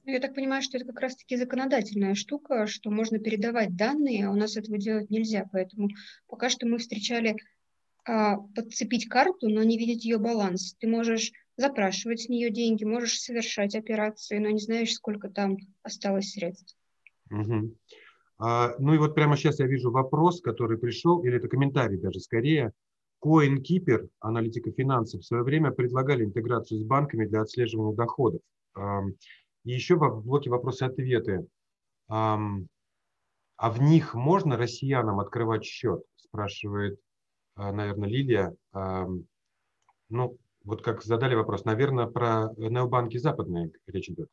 Я так понимаю, что это как раз-таки законодательная штука, что можно передавать данные, а у нас этого делать нельзя. Поэтому пока что мы встречали а, подцепить карту, но не видеть ее баланс. Ты можешь запрашивать с нее деньги, можешь совершать операции, но не знаешь, сколько там осталось средств. Угу. А, ну и вот прямо сейчас я вижу вопрос, который пришел, или это комментарий даже скорее. CoinKeeper, аналитика финансов, в свое время предлагали интеграцию с банками для отслеживания доходов. И еще в блоке вопросы-ответы. А в них можно россиянам открывать счет? Спрашивает, а, наверное, Лилия. Ну, вот как задали вопрос, наверное, про необанки западные речь идет.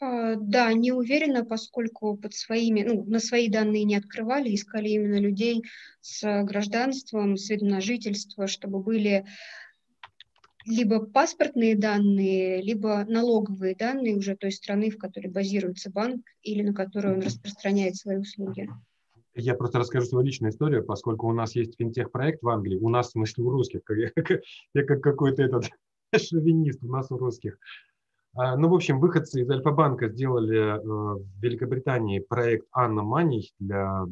А, да, не уверена, поскольку под своими, ну, на свои данные не открывали, искали именно людей с гражданством, с видом на жительство, чтобы были либо паспортные данные, либо налоговые данные уже той страны, в которой базируется банк или на которую он распространяет свои услуги. Я просто расскажу свою личную историю, поскольку у нас есть финтех-проект в Англии, у нас, в смысле, у русских, я, [LAUGHS] я как какой-то этот [LAUGHS] шовинист, у нас у русских. А, ну, в общем, выходцы из Альфа-банка сделали э, в Великобритании проект Анна Money для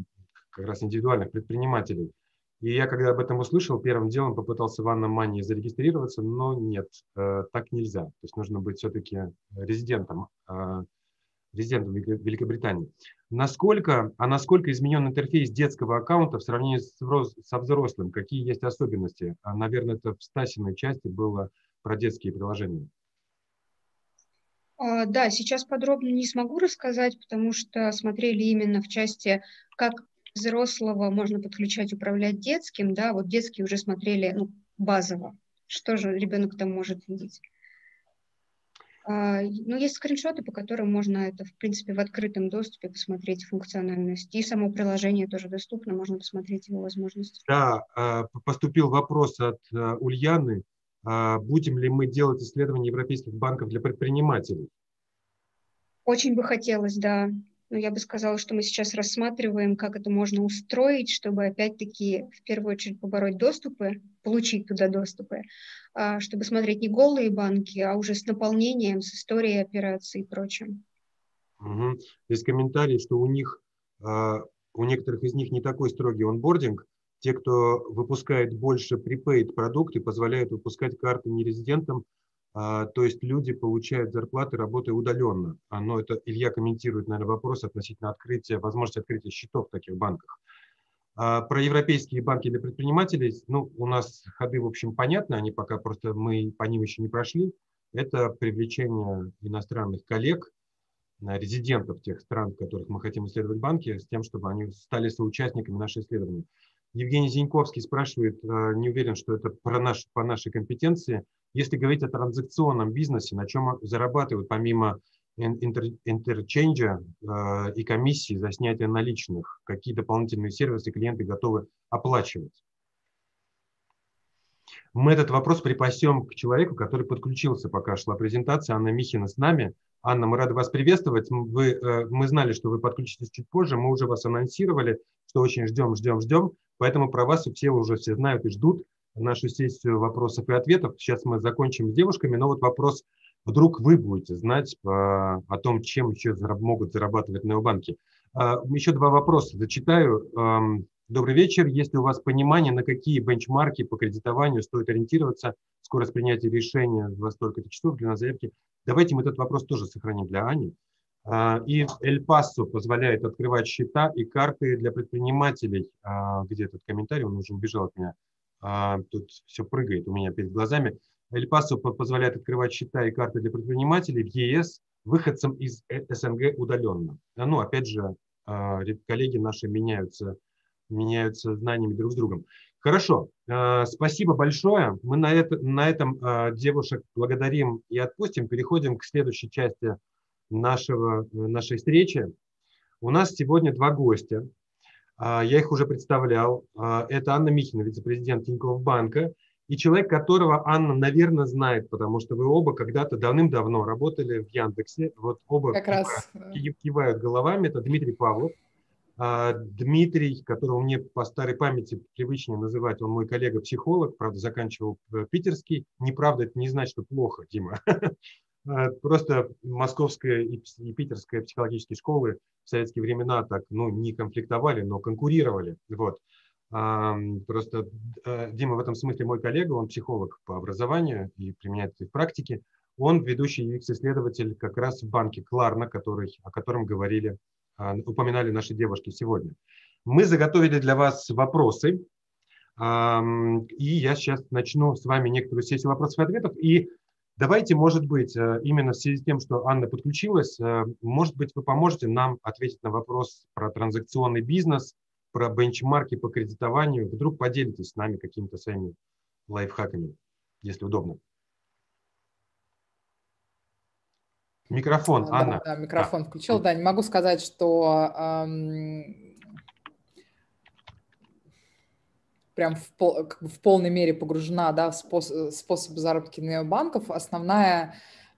как раз индивидуальных предпринимателей. И я, когда об этом услышал, первым делом попытался в Анна Money зарегистрироваться, но нет, э, так нельзя. То есть нужно быть все-таки резидентом, э, резидентом Великобритании. Насколько, а насколько изменен интерфейс детского аккаунта в сравнении со взрослым? Какие есть особенности? А, наверное, это в Стасиной части было про детские приложения. А, да, сейчас подробно не смогу рассказать, потому что смотрели именно в части, как взрослого можно подключать, управлять детским, да, вот детские уже смотрели ну, базово, что же ребенок там может видеть. А, ну, есть скриншоты, по которым можно это, в принципе, в открытом доступе посмотреть функциональность. И само приложение тоже доступно, можно посмотреть его возможности. Да, а, поступил вопрос от Ульяны а будем ли мы делать исследования европейских банков для предпринимателей? Очень бы хотелось, да. Но я бы сказала, что мы сейчас рассматриваем, как это можно устроить, чтобы опять-таки в первую очередь побороть доступы, получить туда доступы, а, чтобы смотреть не голые банки, а уже с наполнением, с историей операций и прочим. Угу. Есть комментарий, что у них у некоторых из них не такой строгий онбординг. Те, кто выпускает больше prepaid продукты, позволяют выпускать карты нерезидентам, то есть люди получают зарплаты, работая удаленно. Но это Илья комментирует, наверное, вопрос относительно открытия, возможности открытия счетов в таких банках. Про европейские банки для предпринимателей, ну, у нас ходы, в общем, понятны, они пока просто, мы по ним еще не прошли. Это привлечение иностранных коллег, резидентов тех стран, в которых мы хотим исследовать банки, с тем, чтобы они стали соучастниками нашего исследования. Евгений Зиньковский спрашивает, не уверен, что это про наш, по нашей компетенции. Если говорить о транзакционном бизнесе, на чем зарабатывают помимо интер, интерченджа э, и комиссии за снятие наличных, какие дополнительные сервисы клиенты готовы оплачивать? Мы этот вопрос припасем к человеку, который подключился, пока шла презентация. Анна Михина с нами. Анна, мы рады вас приветствовать. Вы, э, мы знали, что вы подключитесь чуть позже. Мы уже вас анонсировали, что очень ждем, ждем, ждем. Поэтому про вас все уже все знают и ждут нашу сессию вопросов и ответов. Сейчас мы закончим с девушками, но вот вопрос, вдруг вы будете знать по, о том, чем еще могут зарабатывать необанки. А, еще два вопроса зачитаю. Добрый вечер. Есть ли у вас понимание, на какие бенчмарки по кредитованию стоит ориентироваться, скорость принятия решения во столько-то часов, длина заявки? Давайте мы этот вопрос тоже сохраним для Ани. А, и Эль Пасо позволяет открывать счета и карты для предпринимателей. А, где этот комментарий? Он уже убежал от меня. А, тут все прыгает у меня перед глазами. Эль Пасо позволяет открывать счета и карты для предпринимателей в ЕС выходцам из э, СНГ удаленно. Ну, опять же, коллеги наши меняются меняются знаниями друг с другом. Хорошо, спасибо большое. Мы на, это, на этом девушек благодарим и отпустим. Переходим к следующей части нашего, нашей встречи. У нас сегодня два гостя. Э, я их уже представлял. Это Анна Михина, вице-президент Тинькофф банка, и человек, которого Анна, наверное, знает, потому что вы оба когда-то давным-давно работали в Яндексе. Вот оба как кивают, раз. кивают головами. Это Дмитрий Павлов, а, Дмитрий, которого мне по старой памяти привычнее называть, он мой коллега-психолог, правда, заканчивал э, питерский. Неправда, это не значит, что плохо, Дима. [LAUGHS] А, просто московская и питерская психологические школы в советские времена так, ну, не конфликтовали, но конкурировали. Вот. Просто э, Дима в этом смысле мой коллега, он психолог по образованию и применяет это в практике. Он ведущий UX-исследователь как раз в банке Кларна, который, о котором говорили а, упоминали наши девушки сегодня. Мы заготовили для вас вопросы, и я сейчас начну с вами некоторую сессию вопросов и ответов. И давайте, может быть, э, именно в связи с тем, что Анна подключилась, э, может быть, вы поможете нам ответить на вопрос про транзакционный бизнес, про бенчмарки по кредитованию. Вдруг поделитесь с нами какими-то своими лайфхаками, если удобно. Микрофон, да, Анна. Да, микрофон да. включил. Да, не могу сказать, что эм, прям в, пол, в полной мере погружена да, в способ, способ заработки необанков. Основная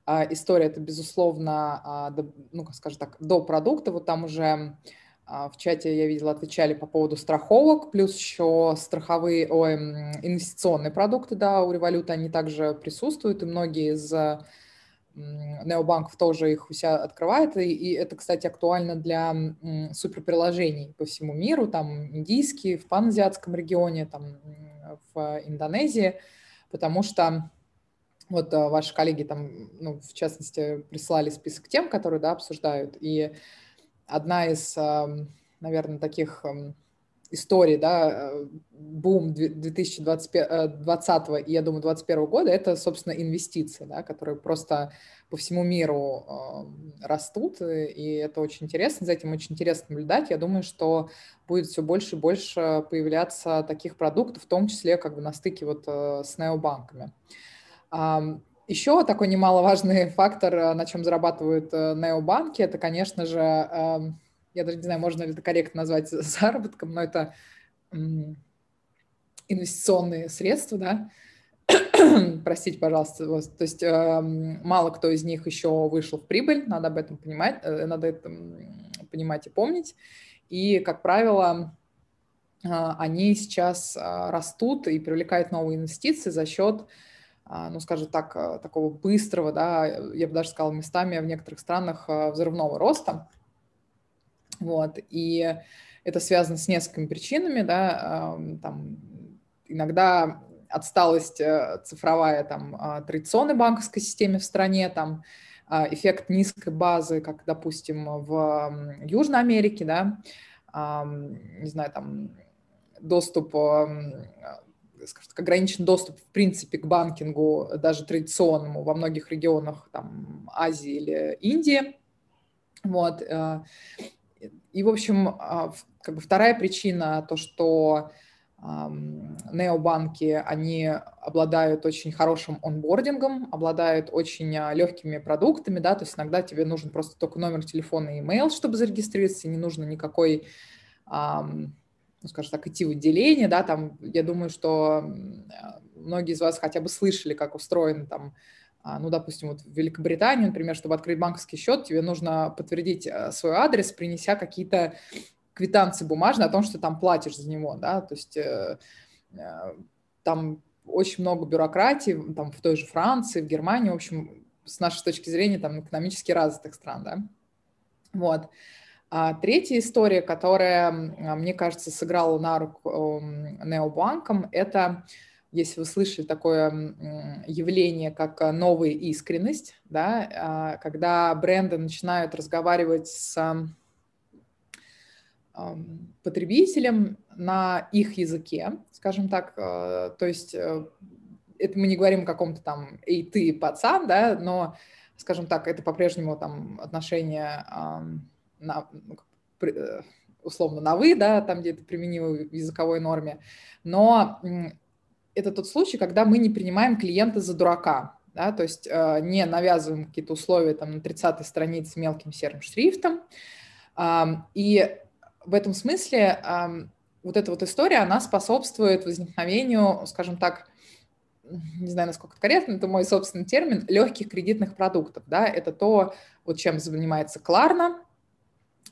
э, история это, безусловно, э, до, ну, скажем так, до продукта. Вот там уже э, в чате я видела, отвечали по поводу страховок, плюс еще страховые, ой, инвестиционные продукты, да, у Революта они также присутствуют, и многие из необанков тоже их у себя открывает, и, и это, кстати, актуально для суперприложений по всему миру, там индийские, в паназиатском регионе, там в Индонезии, потому что вот а, ваши коллеги там, ну, в частности, прислали список тем, которые, да, обсуждают, и одна из, наверное, таких истории, да, э, бум 2020 э, и, я думаю, 2021 года, это, собственно, инвестиции, да, которые просто по всему миру э, растут, и это очень интересно, за этим очень интересно наблюдать. Я думаю, что будет все больше и больше появляться таких продуктов, в том числе как бы на стыке вот с необанками. Еще такой немаловажный [LAUGHS] фактор, на чем зарабатывают необанки, это, конечно же, эм, я даже не знаю, можно ли это корректно назвать [LAUGHS] заработком, но это инвестиционные средства, да, [CLEARS THROAT] простите, пожалуйста, вот, то есть э, мало кто из них еще вышел в прибыль, надо об этом понимать, э, надо это понимать и помнить, и, как правило, э, они сейчас э, растут и привлекают новые инвестиции за счет э, ну, скажем так, э, такого быстрого, да, я бы даже сказала, местами в некоторых странах взрывного роста. Вот, и это связано с несколькими причинами, да, там иногда отсталость э, цифровая там а, традиционной банковской системе в стране, там а, эффект низкой базы, как, допустим, в Южной Америке, да, не знаю, там доступ, скажем так, ограничен доступ, в принципе, к банкингу, даже традиционному во многих регионах там, Азии или Индии. Вот. И, в общем, а, как бы вторая причина, то, что необанки, они обладают очень хорошим онбордингом, обладают очень а, легкими продуктами, да, то есть иногда тебе нужен просто только номер телефона и email, чтобы зарегистрироваться, не нужно никакой, ну, скажем так, идти в отделение, да, там, я думаю, что многие из вас хотя бы слышали, как устроен там а, ну, допустим, вот в Великобритании, например, чтобы открыть банковский счет, тебе нужно подтвердить а, свой адрес, принеся какие-то квитанции бумажные о том, что там платишь за него, да, то есть э, э, там очень много бюрократии, там в той же Франции, в Германии, в общем, с нашей точки зрения, там, экономически развитых стран, да. Вот. А третья история, которая, мне кажется, сыграла на руку необанкам, это если вы слышали такое явление, как э, новая искренность, да, а, когда бренды начинают разговаривать с потребителем на их языке, скажем так, э, то есть э, это мы не говорим о каком-то там «эй, ты, пацан», да, но, скажем так, это по-прежнему там отношения на, ну, условно на «вы», да, там, где это применимо в языковой норме, но это тот случай, когда мы не принимаем клиента за дурака, да, то есть э, не навязываем какие-то условия там на 30-й странице мелким серым шрифтом. Э, и в этом смысле э, вот эта вот история, она способствует возникновению, скажем так, не знаю, насколько это корректно, это мой собственный термин, легких кредитных продуктов, да, это то, вот чем занимается Кларна,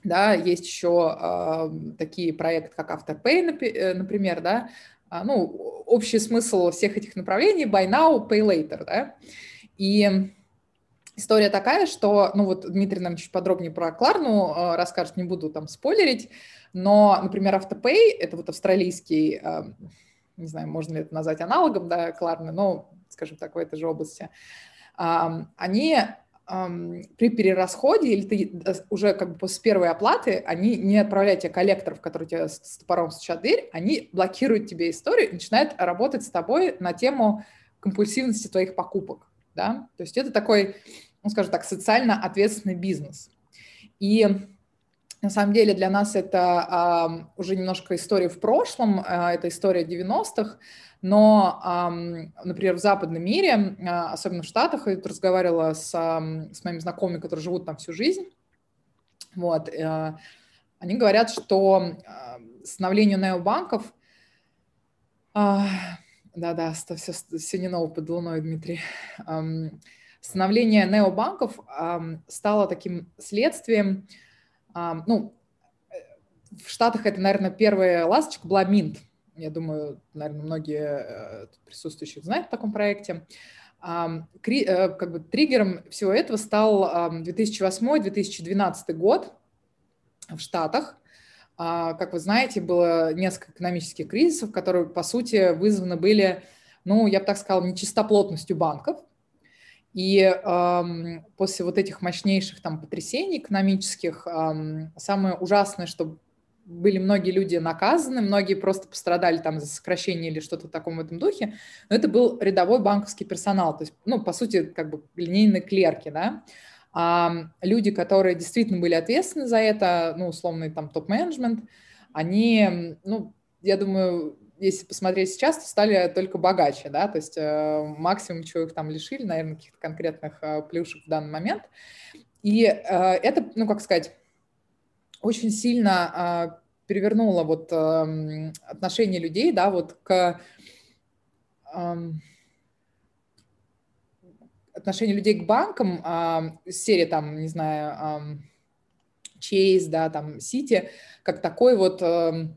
да, есть еще э, такие проекты, как Afterpay, э, например, да, ну, общий смысл всех этих направлений buy now, pay later, да, и история такая, что, ну вот Дмитрий нам чуть подробнее про Кларну а, расскажет, не буду там спойлерить, но, например, Автопей, это вот австралийский, а, не знаю, можно ли это назвать аналогом, да, Кларны, но, скажем так, в этой же области, они при перерасходе или ты э, уже как бы после первой оплаты, они не отправляют тебе коллекторов, которые тебе с топором стучат дверь, они блокируют тебе историю и начинают работать с тобой на тему компульсивности твоих покупок, да, то есть это такой, ну, скажем так, социально ответственный бизнес. И на самом деле для нас это э, уже немножко история в прошлом, э, это история 90-х, но, например, в западном мире, а, особенно в Штатах, я тут разговаривала с, с моими знакомыми, которые живут там всю жизнь, вот, э, они говорят, что становлению необанков, а, да-да, все, все не ново под луной, Дмитрий, становление необанков стало таким следствием, ну, э, в Штатах это, наверное, первая ласточка была Минт, я думаю, наверное, многие э, присутствующих знают о таком проекте. Э, как бы триггером всего этого стал 2008-2012 год в Штатах. А, как вы знаете, было несколько экономических кризисов, которые, по сути, вызваны были, ну, я бы так сказала, нечистоплотностью банков. И эм, после вот этих мощнейших там потрясений экономических, эм, самое ужасное, что были многие люди наказаны, многие просто пострадали там за сокращение или что-то в таком в этом духе, но это был рядовой банковский персонал, то есть, ну, по сути, как бы линейные клерки, да, а люди, которые действительно были ответственны за это, ну, условный там топ-менеджмент, они, ну, я думаю, если посмотреть сейчас, то стали только богаче, да, то есть э, максимум, чего их там лишили, наверное, каких-то конкретных э, плюшек в данный момент. И э, это, ну, как сказать, очень сильно а, перевернуло вот эм, отношение людей, да, вот к эм, отношение людей к банкам, э, серии там, не знаю, Chase, да, там, City, как такой вот э,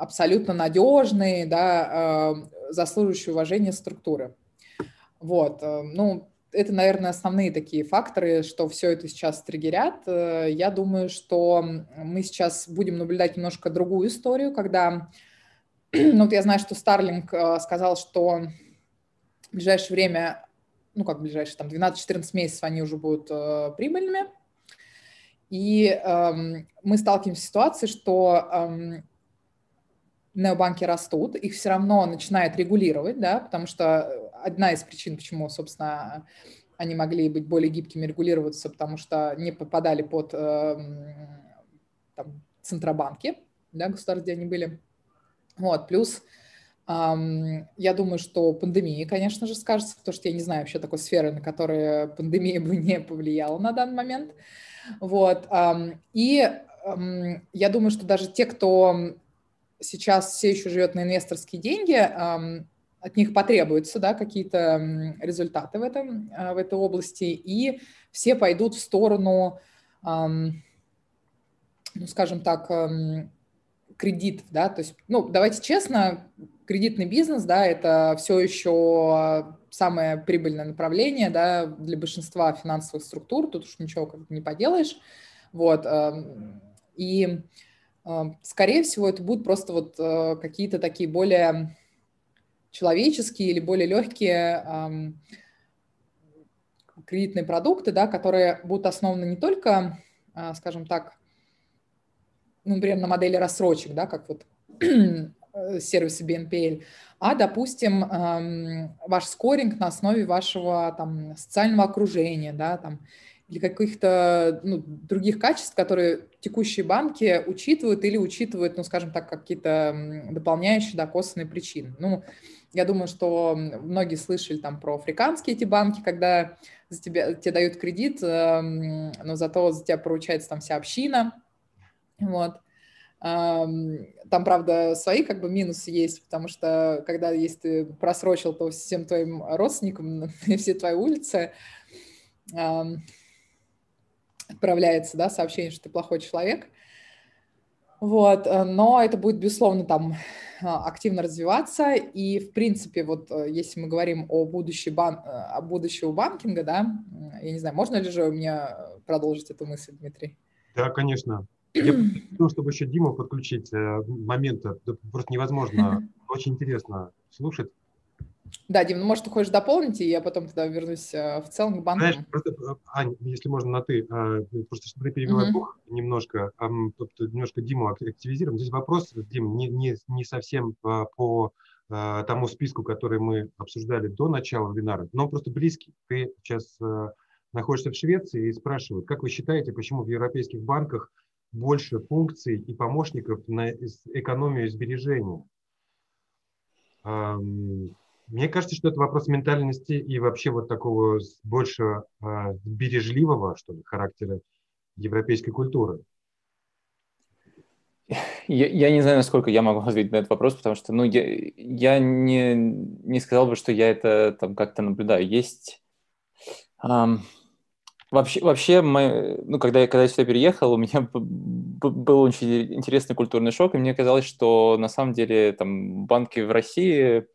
абсолютно надежный, да, э, заслуживающий уважения структуры. Вот, э, ну, это, наверное, основные такие факторы, что все это сейчас триггерят. Э, я думаю, что мы сейчас будем наблюдать немножко другую историю, когда, [CLEARS THROAT] ну вот я знаю, что Старлинг э, сказал, что в ближайшее время, ну как в ближайшие там 12-14 месяцев они уже будут э, прибыльными. И эм, мы сталкиваемся с ситуацией, что эм, необанки растут, их все равно начинают регулировать, да, потому что одна из причин, почему, собственно, они могли быть более гибкими, регулироваться, потому что не попадали под э, там, центробанки, да, государств, где они были. Вот, плюс я думаю, что пандемия, конечно же, скажется, потому что я не знаю вообще такой сферы, на которую пандемия бы не повлияла на данный момент. Вот, и я думаю, что даже те, кто сейчас все еще живет на инвесторские деньги, от них потребуются да, какие-то результаты в, этом, а, в этой области, и все пойдут в сторону, ну, скажем так, кредитов, да, то есть, ну, давайте честно, кредитный бизнес, да, это все еще самое прибыльное направление, да, для большинства финансовых структур, тут уж ничего как не поделаешь, вот, и скорее всего это будут просто вот э, какие-то такие более человеческие или более легкие кредитные продукты, да, которые будут основаны не только, а, скажем так, ну, например, на модели рассрочек, да, как вот [CLEARS THROAT] сервисы BNPL, а, допустим, ваш скоринг на основе вашего там, социального окружения, да, там, или каких-то ну, других качеств, которые текущие банки учитывают или учитывают, ну, скажем так, какие-то дополняющие, да, косвенные причины. Ну, я думаю, что многие слышали там про африканские эти банки, когда за тебя, тебе дают кредит, эм, но зато за тебя поручается там вся община. Вот. Эм, там, правда, свои как бы минусы есть, потому что когда если ты просрочил, то всем твоим родственникам [LAUGHS] и все твои улицы эм, отправляется, да, сообщение, что ты плохой человек. Вот, э, но это будет, безусловно, там а, активно развиваться. И, в принципе, вот э, если мы говорим о, будущем бан... Э, о будущего банкинга, да, я не знаю, можно ли же у меня продолжить эту мысль, Дмитрий? Да, конечно. Я хотел, чтобы еще Диму подключить момента. Просто невозможно. [LAUGHS] Очень интересно слушать. Да, Дим, ну, может, ты хочешь дополнить, и я потом тогда вернусь в целом к банку. Знаешь, просто, Ань, если можно на «ты», просто чтобы ты перевела uh-huh. дух немножко, немножко Диму активизируем. Здесь вопрос, Дим, не, не, не совсем по тому списку, который мы обсуждали до начала вебинара, но просто близкий. Ты сейчас находишься в Швеции и спрашивают, как вы считаете, почему в европейских банках больше функций и помощников на экономию и сбережения? Мне кажется, что это вопрос ментальности и вообще вот такого больше э, бережливого, что ли, характера европейской культуры. Я, я не знаю, насколько я могу [LAUGHS] ответить на этот вопрос, потому что, ну, я, я не, не сказал бы, что я это там как-то наблюдаю. Есть... Эм, вообще, вообще мы, ну, когда, я, когда я сюда переехал, у меня [LAUGHS] был очень интересный культурный шок, и мне казалось, что на самом деле там банки в России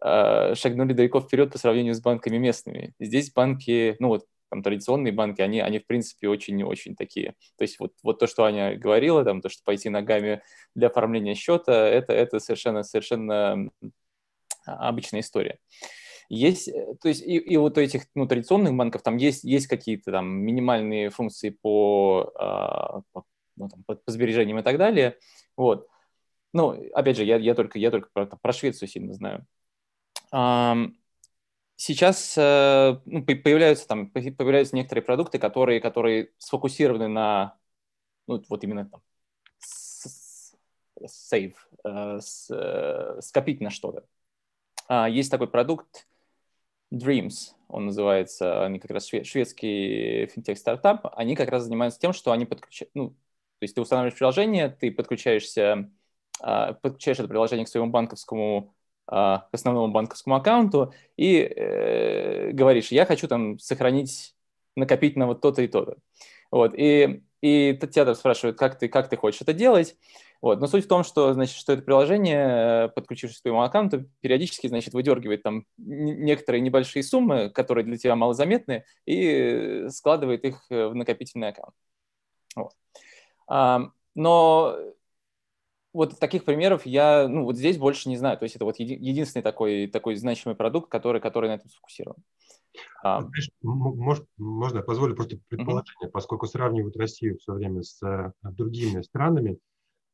шагнули далеко вперед по сравнению с банками местными. Здесь банки, ну вот там традиционные банки, они, они в принципе очень-очень такие. То есть вот, вот то, что Аня говорила, там, то, что пойти ногами для оформления счета, это, это совершенно, совершенно обычная история. Есть, э, то есть и, и вот у этих ну, традиционных банков там есть, есть какие-то там минимальные функции по, а, по, ну, там, по, по сбережениям и так далее. Вот. Ну, опять же, я, я только, я только про, про Швецию сильно знаю сейчас э, ну, появляются там появляются некоторые продукты, которые которые сфокусированы на ну, вот именно там save, э, э, скопить на что-то. А, есть такой продукт Dreams, он называется, они как раз шведский финтех-стартап, они как раз занимаются тем, что они подключают, ну, то есть ты устанавливаешь приложение, ты подключаешься, а, подключаешь это приложение к своему банковскому к основному банковскому аккаунту и э, говоришь, я хочу там сохранить, накопить на вот то-то и то-то. Вот, и, и тебя спрашивают, как ты, как ты хочешь это делать. Вот. Но суть в том, что, значит, что это приложение, э, подключившись к твоему аккаунту, периодически, значит, выдергивает там некоторые небольшие суммы, которые для тебя малозаметны, и складывает их э, в накопительный аккаунт. Вот. Но вот таких примеров я, ну, вот здесь больше не знаю. То есть это вот еди- единственный такой, такой значимый продукт, который, который на этом сфокусирован. А, Знаешь, может, можно, позволю просто предположение, uh-huh. поскольку сравнивают Россию все время с а, другими странами.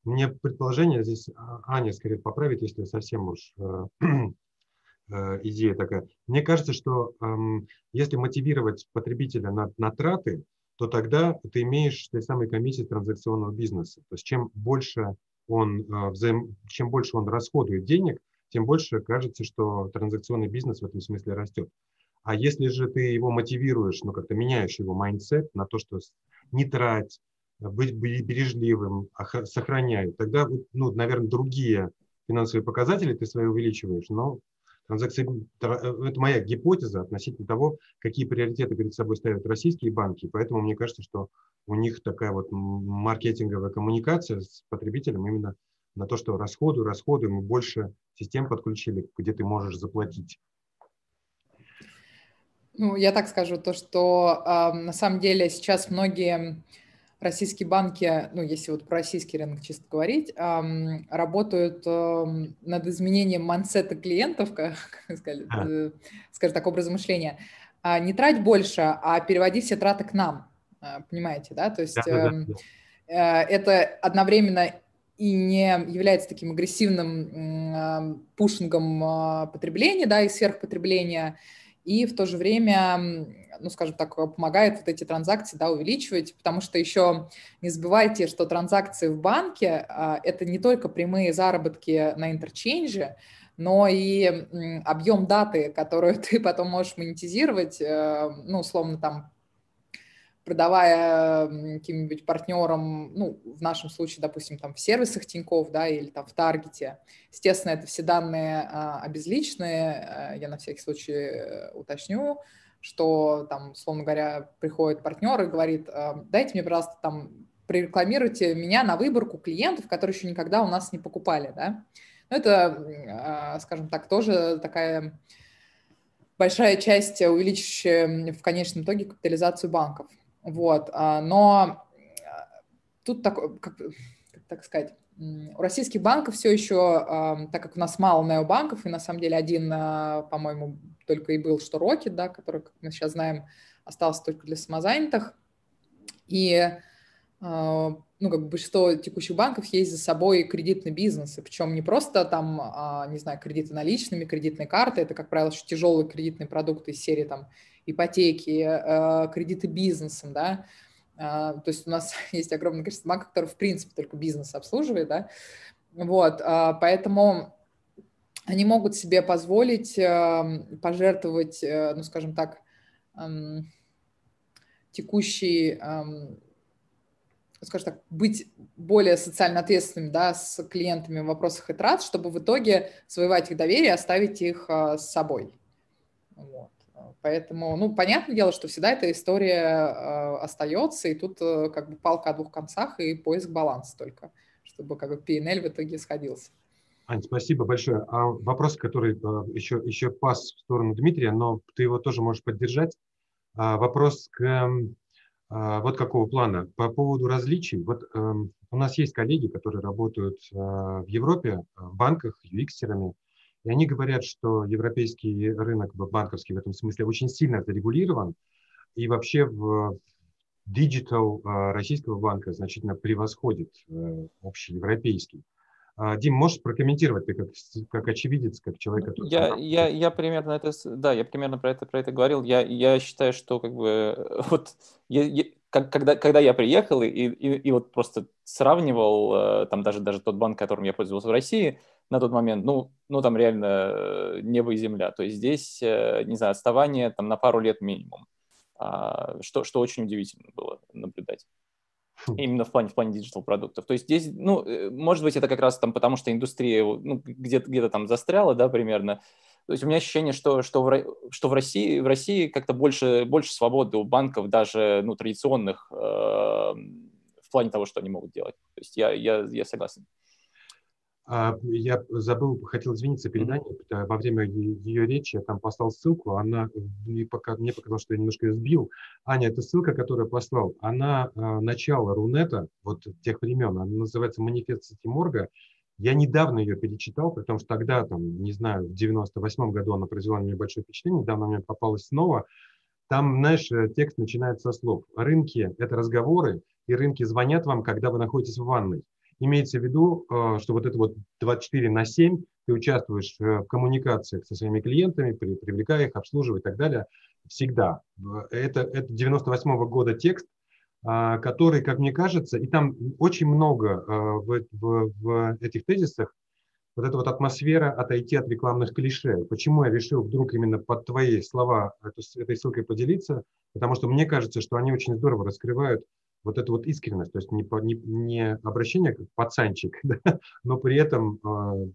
Мне предположение здесь, а, Аня скорее поправит, если совсем уж э, [CLEARS THROAT] э, идея такая. Мне кажется, что э, если мотивировать потребителя на, на траты, то тогда ты имеешь те самые комиссии транзакционного бизнеса. То есть чем больше он, э, взаим... чем больше он расходует денег, тем больше кажется, что транзакционный бизнес в этом смысле растет. А если же ты его мотивируешь, ну как-то меняешь его mindset на то, что не трать, быть бережливым, сохраняй, тогда, ну, наверное, другие финансовые показатели ты свои увеличиваешь, но транзакции, э, это моя гипотеза относительно того, какие приоритеты перед собой ставят российские банки, поэтому мне кажется, что у них такая вот маркетинговая коммуникация с потребителем именно на то, что расходы, расходы, мы больше систем подключили, где ты можешь заплатить. Ну, я так скажу, то, что э, на самом деле сейчас многие российские банки, ну, если вот про российский рынок чисто говорить, работают над изменением мансета клиентов, [LAUGHS] как, как сказали, э, скажем так, образа мышления. А не трать больше, а переводи все траты к нам. А, понимаете, да? То есть да, да, да. Э, это одновременно и не является таким агрессивным пушингом а, потребления, да, и сверхпотребления, и в то же время, ну, скажем так, помогает вот эти транзакции, да, увеличивать, потому что еще не забывайте, что транзакции в банке а, – это не только прямые заработки на интерчейнже, но и объем даты, которую [LAUGHS] ты потом можешь монетизировать, э, ну, условно, там, продавая каким-нибудь партнерам, ну, в нашем случае, допустим, там в сервисах Тинькофф, да, или там в Таргете. Естественно, это все данные а, обезличенные, а, я на всякий случай э, уточню, что там, условно говоря, приходит партнер и говорит, а, дайте мне, пожалуйста, там, прорекламируйте меня на выборку клиентов, которые еще никогда у нас не покупали, да. Ну, это, а, скажем так, тоже такая большая часть, увеличивающая в конечном итоге капитализацию банков. Вот, а, но а, тут такой, как, так сказать, у российских банков все еще, а, так как у нас мало необанков, и на самом деле один, по-моему, только и был, что Рокет, да, который, как мы сейчас знаем, остался только для самозанятых. И ну, как бы большинство текущих банков есть за собой кредитный бизнес, и причем не просто там, не знаю, кредиты наличными, кредитные карты, это, как правило, еще тяжелые кредитные продукты из серии там ипотеки, э, кредиты бизнесом, да, а, то есть у нас [LAUGHS] есть огромное количество банков, которые, в принципе, только бизнес обслуживают, да, вот, а, поэтому они могут себе позволить эм, пожертвовать, э, ну, скажем так, эм, текущий, эм, скажем так, быть более социально ответственными да, с клиентами в вопросах и трат, чтобы в итоге завоевать их доверие оставить их э, с собой. Вот. Поэтому, ну, понятное дело, что всегда эта история э, остается, и тут э, как бы палка о двух концах и поиск баланса только, чтобы как бы PNL в итоге сходился. Ань, спасибо большое. А вопрос, который э, еще, еще пас в сторону Дмитрия, но ты его тоже можешь поддержать. А, вопрос к э, вот какого плана. По поводу различий. Вот э, у нас есть коллеги, которые работают в Европе, в банках, UX-терами, и они говорят, что европейский рынок банковский в этом смысле очень сильно зарегулирован, и вообще в digital а, российского банка значительно превосходит э, общий европейский. А, Дим, можешь прокомментировать ты как, как очевидец, как человек, который... Я, я, я примерно это, да, я примерно про это, про это говорил. Я, я считаю, что как бы [LAUGHS] вот я, я, когда, когда я приехал и, и, и вот просто сравнивал э, там даже, даже тот банк, которым я пользовался в России, на тот момент, ну, ну там реально э, небо и земля. То есть здесь, э, не знаю, отставание там на пару лет минимум, а, что, что очень удивительно было наблюдать. Хм. Именно в плане, в плане digital продуктов. То есть здесь, ну, э, может быть, это как раз там потому, что индустрия ну, где-то где там застряла, да, примерно. То есть у меня ощущение, что, что, в, что в России, в России как-то больше, больше свободы у банков, даже ну, традиционных, э, в плане того, что они могут делать. То есть я, я, я согласен. А, я забыл, хотел извиниться перед Аней, во время ее речи я там послал ссылку, она мне, пока, мне показалось, что я немножко ее сбил. Аня, эта ссылка, которую я послал, она а, начало Рунета, вот тех времен, она называется «Манифест Сити Морга». Я недавно ее перечитал, потому что тогда, там, не знаю, в 98 году она произвела на меня большое впечатление, недавно мне попалась снова. Там, знаешь, э, текст начинается со слов. Рынки – это разговоры, и рынки звонят вам, когда вы находитесь в ванной. Имеется в виду, э, что вот это вот 24 на 7 ты участвуешь э, в коммуникациях со своими клиентами, привлекая их, обслуживая и так далее, всегда. Это, это 98 -го года текст, который, как мне кажется, и там очень много э, в, в, в этих тезисах вот эта вот атмосфера отойти от рекламных клише. Почему я решил вдруг именно под твои слова этой ссылкой поделиться? Потому что мне кажется, что они очень здорово раскрывают вот эту вот искренность, то есть не, не, не обращение как пацанчик, [LAUGHS] да, но при этом э,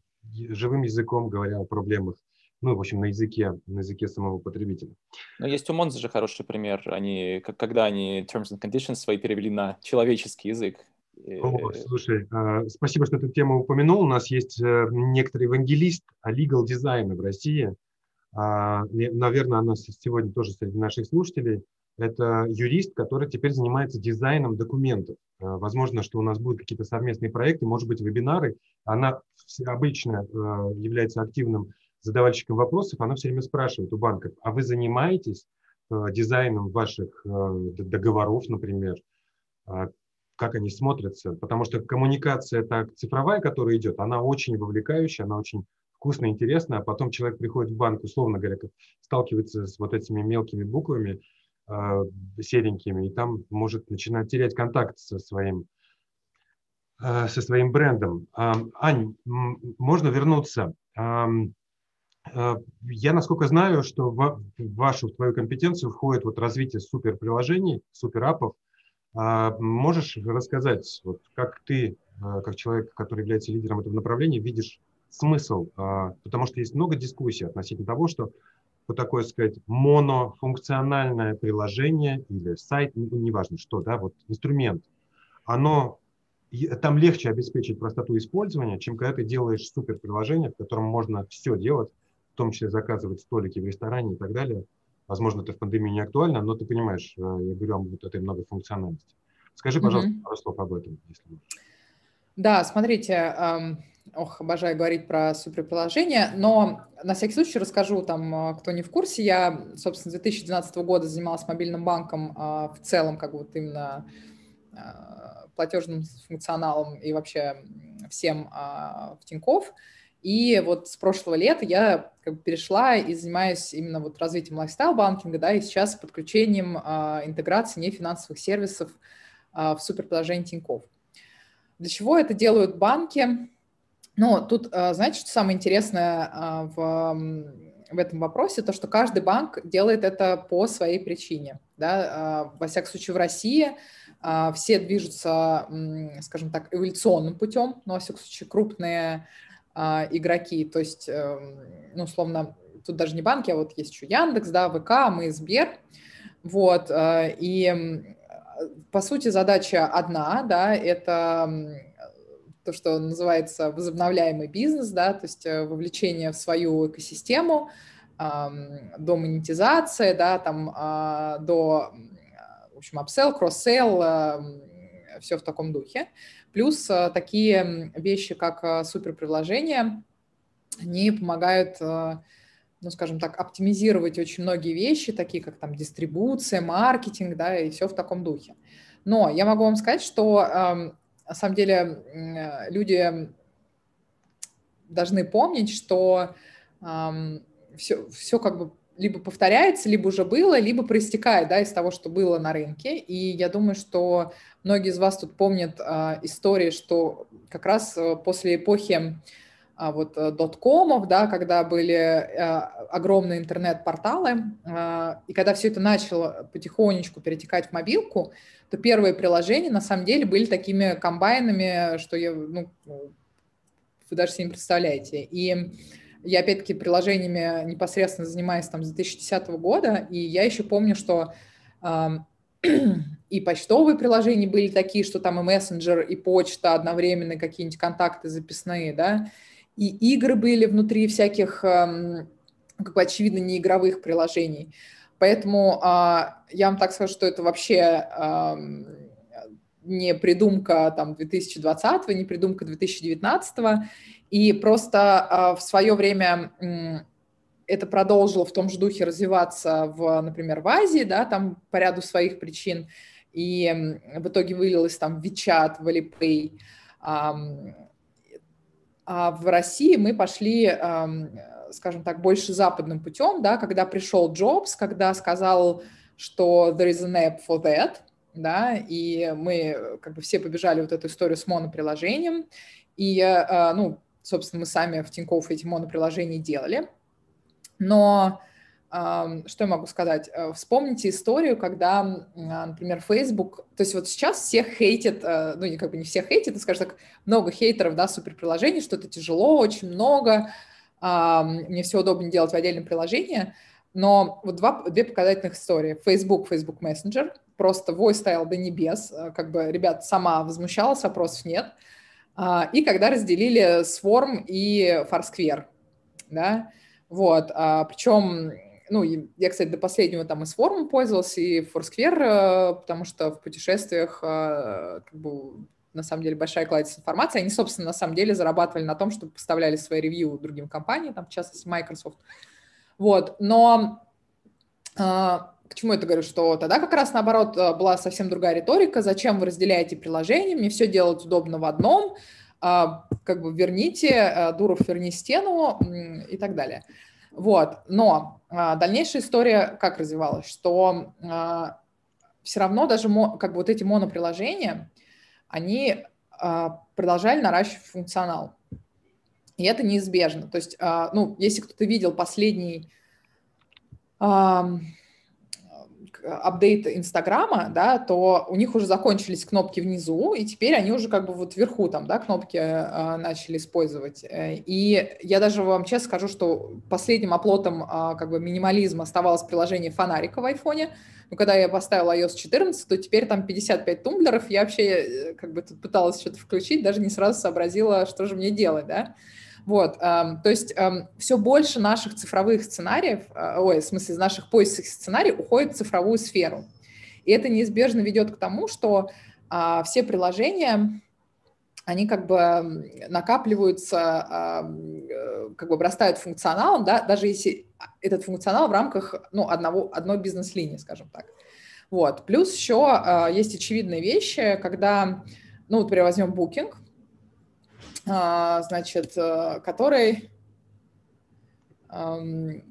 живым языком говоря о проблемах, ну, в общем, на языке, на языке самого потребителя. Но есть у Монза же хороший пример, они, когда они Terms and Conditions свои перевели на человеческий язык. О, слушай, э, спасибо, что эту тему упомянул. У нас есть э, некоторый евангелист legal дизайна в России. Э, наверное, она сегодня тоже среди наших слушателей. Это юрист, который теперь занимается дизайном документов. Э, возможно, что у нас будут какие-то совместные проекты, может быть, вебинары. Она обычно э, является активным задавальщиком вопросов. Она все время спрашивает у банков, а вы занимаетесь э, дизайном ваших договоров, например? Как они смотрятся? Потому что коммуникация так цифровая, которая идет, она очень вовлекающая, она очень вкусно, интересно, а потом человек приходит в банк, условно говоря, сталкивается с вот этими мелкими буквами, серенькими, и там может начинать терять контакт со своим, э, со своим брендом. Э, Ань, можно вернуться? Я, насколько знаю, что в вашу, в твою компетенцию входит вот развитие суперприложений, суперапов. Можешь рассказать, вот как ты, как человек, который является лидером этого направления, видишь смысл? Потому что есть много дискуссий относительно того, что вот такое, сказать, монофункциональное приложение или сайт, ну, неважно что, да, вот инструмент, оно, там легче обеспечить простоту использования, чем когда ты делаешь суперприложение, в котором можно все делать, в том числе заказывать столики в ресторане и так далее. Возможно, это в пандемии не актуально, но ты понимаешь, э, я говорю о вот этой многофункциональности. Скажи, пожалуйста, mm-hmm. пару слов об этом, если можешь. Да, смотрите, Ох, обожаю говорить про суперприложения, но на всякий случай расскажу там, а, кто не в курсе, я, собственно, с 2012 года занималась мобильным банком а, в целом, как вот именно а, платежным функционалом и вообще всем в Тинькофф. И вот с прошлого лета я как бы перешла и занимаюсь именно вот развитием lifestyle-банкинга, да, и сейчас подключением интеграции нефинансовых сервисов в суперприложение Тинькофф. Для чего это делают банки? Но тут, а, знаете, что самое интересное а, в, в этом вопросе? То, что каждый банк делает это по своей причине. Да? А, во всяком случае, в России все движутся, скажем так, эволюционным путем, но, во всяком случае, крупные игроки, то есть, эм, ну, условно, тут даже не банки, а вот есть еще Яндекс, да, ВК, мы, Сбер, вот, и, по сути, задача одна, да, это то, что называется возобновляемый бизнес, да, то есть э, вовлечение в свою экосистему, до монетизации, да, там, а, до, в общем, upsell, cross-sell, все в таком духе. Плюс э, такие вещи, как э, суперприложения, они помогают, ну, скажем так, оптимизировать очень многие вещи, такие как там дистрибуция, маркетинг, да, и все в таком духе. Но я могу вам сказать, что на самом деле э, люди должны помнить, что эм, все, все как бы либо повторяется, либо уже было, либо проистекает да, из того, что было на рынке. И я думаю, что многие из вас тут помнят э, истории, что как раз э, после эпохи вот доткомов, да, когда были э, огромные интернет-порталы, э, и когда все это начало потихонечку перетекать в мобилку, то первые приложения на самом деле были такими комбайнами, что я, ну, вы даже себе не представляете. И я, опять-таки, приложениями непосредственно занимаюсь там с 2010 года, и я еще помню, что э, и почтовые приложения были такие, что там и мессенджер, и почта одновременно, какие-нибудь контакты записные, да, и игры были внутри всяких, эм, как бы очевидно, не игровых приложений. Поэтому а, я вам так скажу, что это вообще не придумка там 2020, не придумка 2019, и просто а, в свое время это продолжило в том же духе развиваться, в, например, в Азии, да, там по ряду своих причин, и в итоге вылилось там в WeChat, в Alipay. А в России мы пошли, скажем так, больше западным путем, да, когда пришел Джобс, когда сказал, что there is an app for that, да, и мы как бы все побежали вот эту историю с моноприложением, и, а, ну, собственно, мы сами в Тинькофф эти моноприложения делали, но что я могу сказать? Э, вспомните историю, когда, например, Facebook, то есть вот сейчас всех хейтит, э, ну, как бы не всех хейтит, но, скажем так, много хейтеров, да, суперприложений, что это тяжело, очень много, мне все удобнее делать в отдельном приложении, но вот два, две показательных истории. Facebook, Facebook Messenger, просто вой стоял до небес, э, как бы, ребят, сама возмущалась, вопросов нет. А, и когда разделили Swarm и Foursquare, да, вот, а, причем, ну, я, кстати, до последнего там и Swarm пользовался, и Foursquare, э, потому что в путешествиях, э, как бы, на самом деле, большая кладезь информации. Они, собственно, на самом деле зарабатывали на том, что поставляли свои ревью другим компаниям, там, в частности, Microsoft. Вот, но а, к чему это говорю, что тогда как раз наоборот э, была совсем другая риторика, зачем вы разделяете приложения, мне все делать удобно в одном, как бы верните, э, Дуров верни стену и так далее. Вот, но дальнейшая история как развивалась, что а, все равно даже как бы вот эти моноприложения, они продолжали наращивать функционал. И это неизбежно. То есть, ну, если кто-то видел последний апдейт Инстаграма, да, то у них уже закончились кнопки внизу, и теперь они уже как бы вот вверху там, да, кнопки э, начали использовать. Э, и я даже вам честно скажу, что последним оплотом э, как бы минимализма оставалось приложение фонарика в айфоне, но когда я поставила iOS 14, то теперь там 55 тумблеров, я вообще э, как бы тут пыталась что-то включить, даже не сразу сообразила, что же мне делать, да. Вот, то есть все больше наших цифровых сценариев, э, ой, в смысле, наших поисковых сценариев уходит в цифровую сферу. И это неизбежно ведет к тому, что э, все приложения, они как бы накапливаются, э, как бы обрастают функционалом, да, даже если этот функционал в рамках ну, одного, одной бизнес-линии, скажем так. Вот. Плюс еще э, есть очевидные вещи, когда, ну, например, возьмем Booking, а, значит, э, который, ну,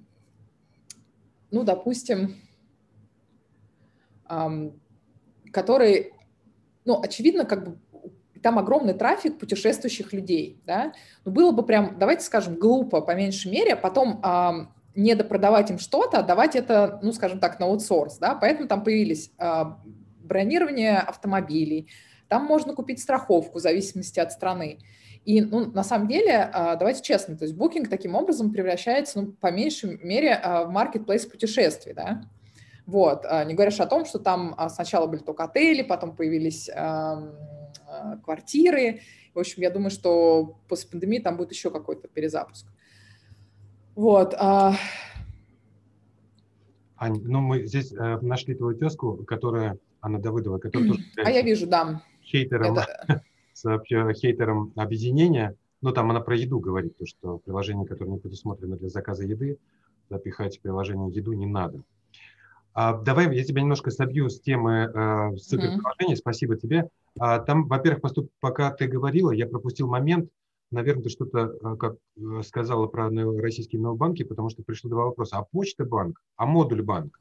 допустим, который, ну, очевидно, как бы там огромный трафик путешествующих людей, да, но было бы прям, давайте скажем, глупо, по меньшей мере, потом а, не допродавать им что-то, а давать это, ну, скажем так, на аутсорс, да, поэтому там появились а, бронирование автомобилей, там можно купить страховку в зависимости от страны. И, ну, на самом деле, а, давайте честно, то есть Booking таким образом превращается, ну, по меньшей мере, а, в маркетплейс путешествий, да, вот, а, не говоря о том, что там сначала были только отели, потом появились квартиры, в общем, я думаю, что после пандемии там будет еще какой-то перезапуск. Вот. Ань, ну мы здесь э, нашли твою тезку, которая, Анна Давыдова, которая тоже... А я вижу, да. Хейтером. Это с хейтером объединения, но там она про еду говорит, то, что приложение, которое не предусмотрено для заказа еды, запихать в приложение еду не надо. А, давай я тебя немножко собью с темы э, суперприложений. Mm-hmm. Спасибо тебе. А, там, во-первых, поступ, пока ты говорила, я пропустил момент. Наверное, ты что-то э, как э, сказала про российские новобанки, потому что пришло два вопроса. А почта банк, а модуль банк?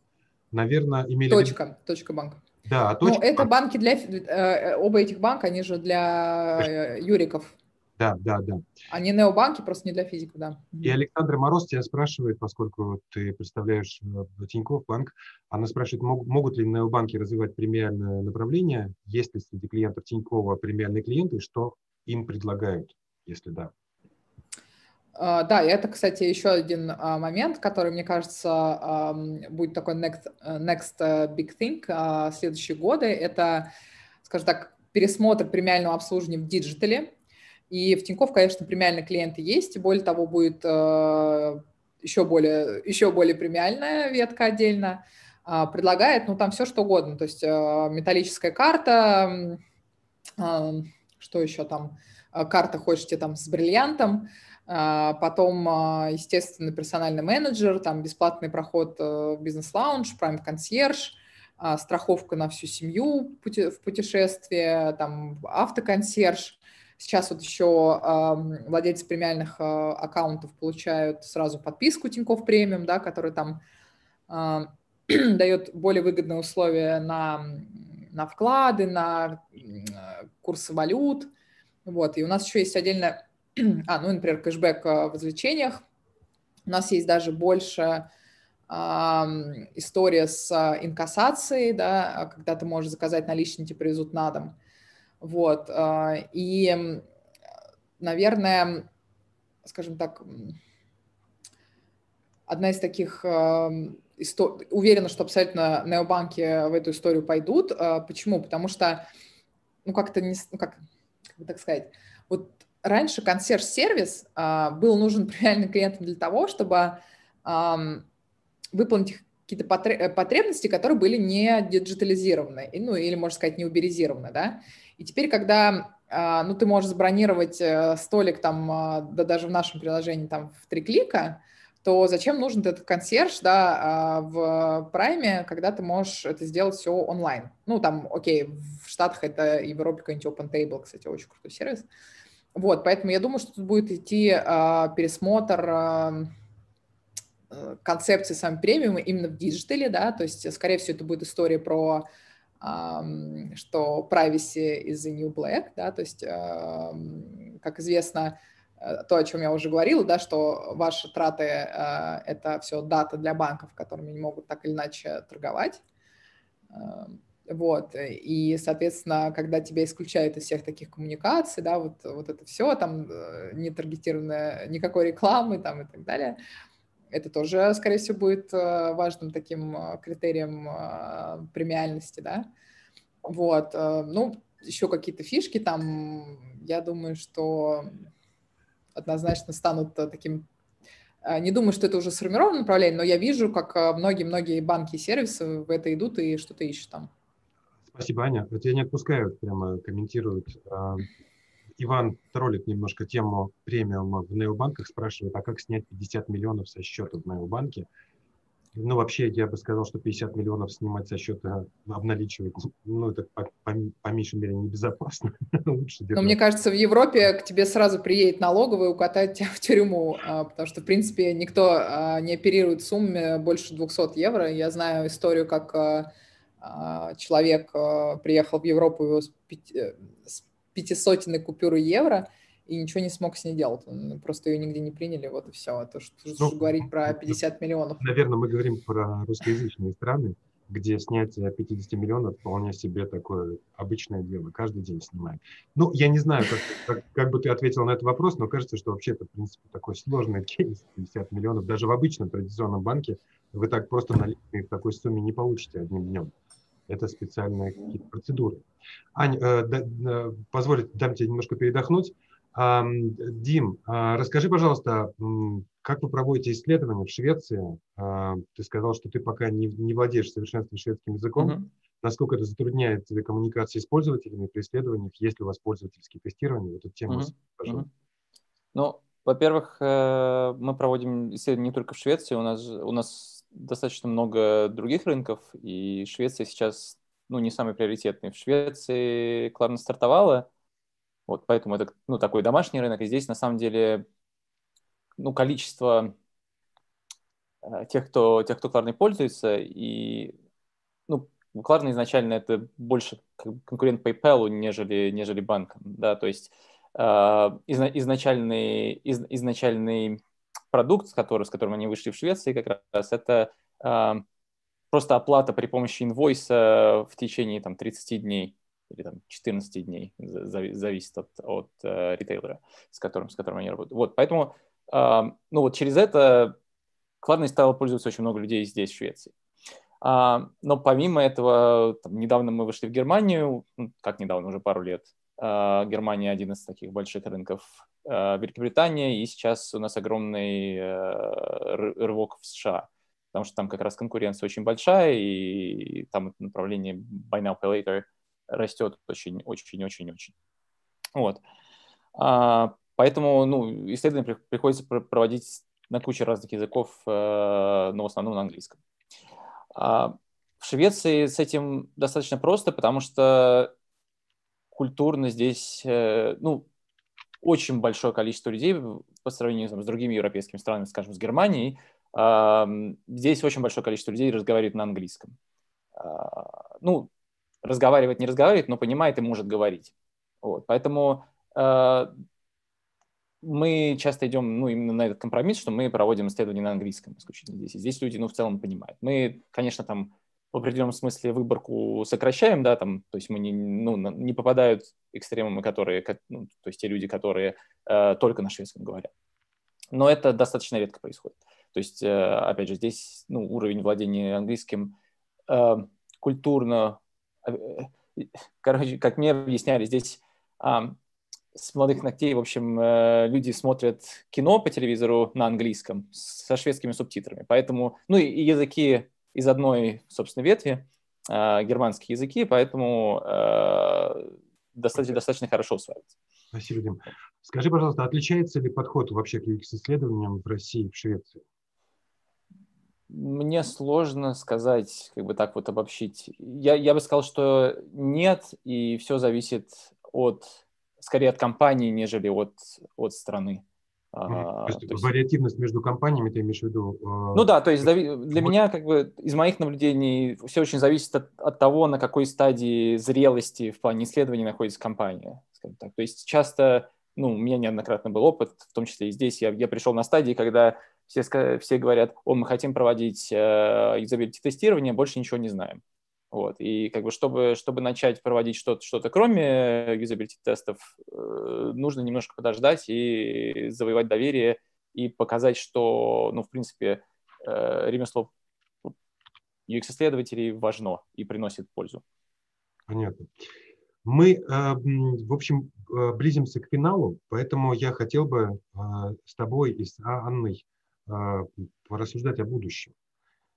Наверное, имели... Точка, точка банк. Да, точно. Ну, это банки для... Э, оба этих банка, они же для э, юриков. Да, да, да. Они необанки, просто не для физиков, да. И Александра Мороз тебя спрашивает, поскольку ты представляешь э, Тинькофф банк, она спрашивает, могут ли необанки развивать премиальное направление, есть ли среди клиентов Тинькова премиальные клиенты, что им предлагают, если да? Э, да, и это, кстати, еще один э, момент, который, мне кажется, будет такой next, next big thing э, следующие годы. Это, скажем так, пересмотр премиального обслуживания в диджитале. И в Тинькофф, конечно, премиальные клиенты есть, и более того, будет еще более, еще более премиальная ветка отдельно. Предлагает, ну, там все что угодно. То есть металлическая карта, что еще там, карта хочете там с бриллиантом, а, потом, а, естественно, персональный менеджер, там бесплатный проход э, в бизнес-лаунж, прайм-консьерж, а, страховка на всю семью в путешествие, там автоконсьерж. Сейчас вот еще владельцы премиальных аккаунтов получают сразу подписку Тинькофф Премиум, да, который там [CLEARS THROAT] дает более выгодные условия на, на вклады, на курсы валют. Вот. И у нас еще есть отдельно [CLEARS THROAT] а, ну, например, кэшбэк а, в развлечениях. У нас есть даже больше э, история с инкассацией, да, когда ты можешь заказать наличные, тебе привезут на дом. Вот. Э, и, наверное, скажем так, одна из таких э, истор... уверена, что абсолютно необанки в эту историю пойдут. Э, почему? Потому что, ну, как-то не, ну, как, как бы так сказать, вот раньше консьерж-сервис а, был нужен [LAUGHS] реальным клиентам для того, чтобы а, выполнить какие-то потребности, которые были не диджитализированы, ну или, можно сказать, не уберизированы, да. И теперь, когда а, ну, ты можешь забронировать э, столик там, а, да даже в нашем приложении там в три клика, то зачем нужен этот консьерж, да, а, в прайме, когда ты можешь это сделать все онлайн? Ну, там, окей, в Штатах это Европе какой-нибудь Open Table, кстати, очень крутой сервис. Вот, поэтому я думаю, что тут будет идти а, пересмотр а, э, концепции сам премиума именно в диджитале, да, то есть, скорее всего, это будет история про а, что privacy is the new black, да, то есть, а, как известно, э, то, о чем я уже говорила, да, что ваши траты а, это все дата для банков, которыми они могут так или иначе торговать. Вот, э, и, соответственно, когда тебя исключают из всех таких коммуникаций, да, вот, вот это все, там, э, не таргетированная никакой рекламы, там, и так далее, это тоже, скорее всего, будет э, важным таким критерием премиальности, да. Вот, ну, еще какие-то фишки там, я думаю, что однозначно станут таким не думаю, что это уже сформированное направление, но я вижу, как многие-многие банки и сервисы в это идут и что-то ищут там. Спасибо, Аня. Я не отпускаю, прямо комментируют. А, Иван троллит немножко тему премиума в необанках, спрашивает, а как снять 50 миллионов со счета в необанке? Ну, вообще, я бы сказал, что 50 миллионов снимать со счета, обналичивать, ну, это по, по, по меньшей мере небезопасно. [LAUGHS] Лучше Но мне кажется, в Европе к тебе сразу приедет налоговый и укатает тебя в тюрьму, а, потому что, в принципе, никто а, не оперирует сумме больше 200 евро. Я знаю историю, как а, человек а, приехал в Европу с, пяти, э, с пятисотенной купюры евро и ничего не смог с ней делать. Просто ее нигде не приняли, вот и все. Это что ну, говорить про 50 миллионов. Наверное, мы говорим про русскоязычные страны, где снятие 50 миллионов вполне себе такое обычное дело, каждый день снимает. Ну, я не знаю, как, как, как бы ты ответил на этот вопрос, но кажется, что вообще это, в принципе, такой сложный кейс, 50 миллионов. Даже в обычном традиционном банке вы так просто наличные в такой сумме не получите одним днем. Это специальные какие-то процедуры. Ань, э, да, э, позволь, дам тебе немножко передохнуть. Э, Дим, э, расскажи, пожалуйста, как вы проводите исследования в Швеции? Э, ты сказал, что ты пока не, не владеешь совершенством шведским языком. Uh-huh. Насколько это затрудняет тебе коммуникации с пользователями при исследованиях? Есть ли у вас пользовательские тестирования? Вот эту тему, uh-huh. пожалуйста. Uh-huh. Ну, во-первых, э, мы проводим исследования не только в Швеции. У нас, у нас достаточно много других рынков, и Швеция сейчас, ну, не самый приоритетный. В Швеции Кларна стартовала, вот, поэтому это, ну, такой домашний рынок, и здесь, на самом деле, ну, количество э, тех, кто, тех, кто Кларной пользуется, и, ну, Кларна изначально это больше конкурент PayPal, нежели, нежели банкам, да, то есть э, изначальный, из, изначальный продукт, с, который, с которым они вышли в Швеции как раз, это э, просто оплата при помощи инвойса в течение там, 30 дней или там 14 дней, зависит от, от э, ритейлера, с которым, с которым они работают. Вот, поэтому ну вот через это Кладной стало пользоваться очень много людей здесь, в Швеции. Но помимо этого, там, недавно мы вышли в Германию, ну, как недавно, уже пару лет. Германия один из таких больших рынков Великобритания, и сейчас у нас огромный э, рывок в США, потому что там как раз конкуренция очень большая, и там направление buy now, pay later растет очень-очень-очень-очень. Вот. А, поэтому ну, исследования приходится проводить на куче разных языков, э, но в основном на английском. А в Швеции с этим достаточно просто, потому что культурно здесь, э, ну, очень большое количество людей по сравнению там, с другими европейскими странами, скажем, с Германией, здесь очень большое количество людей разговаривает на английском. А, ну, разговаривать не разговаривает, но понимает и может говорить. Вот. Поэтому э, мы часто идем ну, именно на этот компромисс, что мы проводим исследования на английском исключительно здесь. И здесь люди ну, в целом понимают. Мы, конечно, там в определенном смысле выборку сокращаем, да, там, то есть мы не, ну, не попадают экстремумы, которые, ну, то есть те люди, которые э, только на шведском говорят. Но это достаточно редко происходит. То есть, э, опять же, здесь ну, уровень владения английским э, культурно Э, короче, как мне объясняли, здесь а, с молодых ногтей, в общем, э, люди смотрят кино по телевизору на английском со шведскими субтитрами. Поэтому, ну и языки из одной, собственно, ветви, а, германские языки, поэтому э, достаточно, достаточно хорошо усваивается. Спасибо, Дим. Скажи, пожалуйста, отличается ли подход вообще к UX-исследованиям в России и в Швеции? Мне сложно сказать, как бы так вот обобщить. Я, я бы сказал, что нет, и все зависит от, скорее от компании, нежели от, от страны. То, есть, то есть вариативность между компаниями ты имеешь в виду? Э, ну да, то есть для меня как бы из моих наблюдений все очень зависит от, от того, на какой стадии зрелости в плане исследований находится компания. Скажем так. То есть часто, ну, у меня неоднократно был опыт, в том числе и здесь, я, я пришел на стадии, когда все, все говорят, о, мы хотим проводить э, юзабилити-тестирование, больше ничего не знаем. Вот. И как бы чтобы, чтобы начать проводить что-то, что-то кроме юзабилити-тестов, э, нужно немножко подождать и завоевать доверие и показать, что, ну, в принципе, э, ремесло UX-исследователей важно и приносит пользу. Понятно. Мы, в общем, близимся к финалу, поэтому я хотел бы с тобой и с Анной порассуждать о будущем.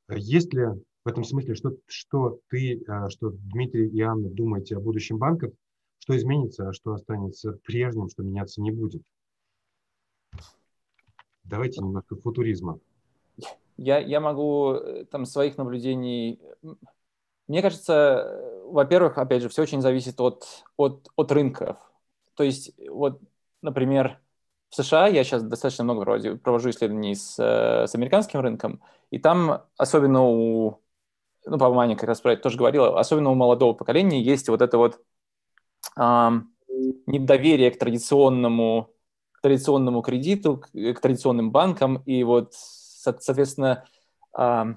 Есть ли в этом смысле, что, что ты, а, что Дмитрий и Анна думаете о будущем банков, что изменится, а что останется прежним, что меняться не будет? Давайте немножко футуризма. Я, я могу э, там своих наблюдений... Мне кажется, во-первых, опять же, все очень зависит от, от, от рынков. То есть, вот, например, в США я сейчас достаточно много провожу исследований с, э, с американским рынком, и там особенно у, ну, по-моему, Аня как раз про это тоже говорила, особенно у молодого поколения есть вот это вот э, недоверие к традиционному, к традиционному кредиту, к, к традиционным банкам, и вот, соответственно, э,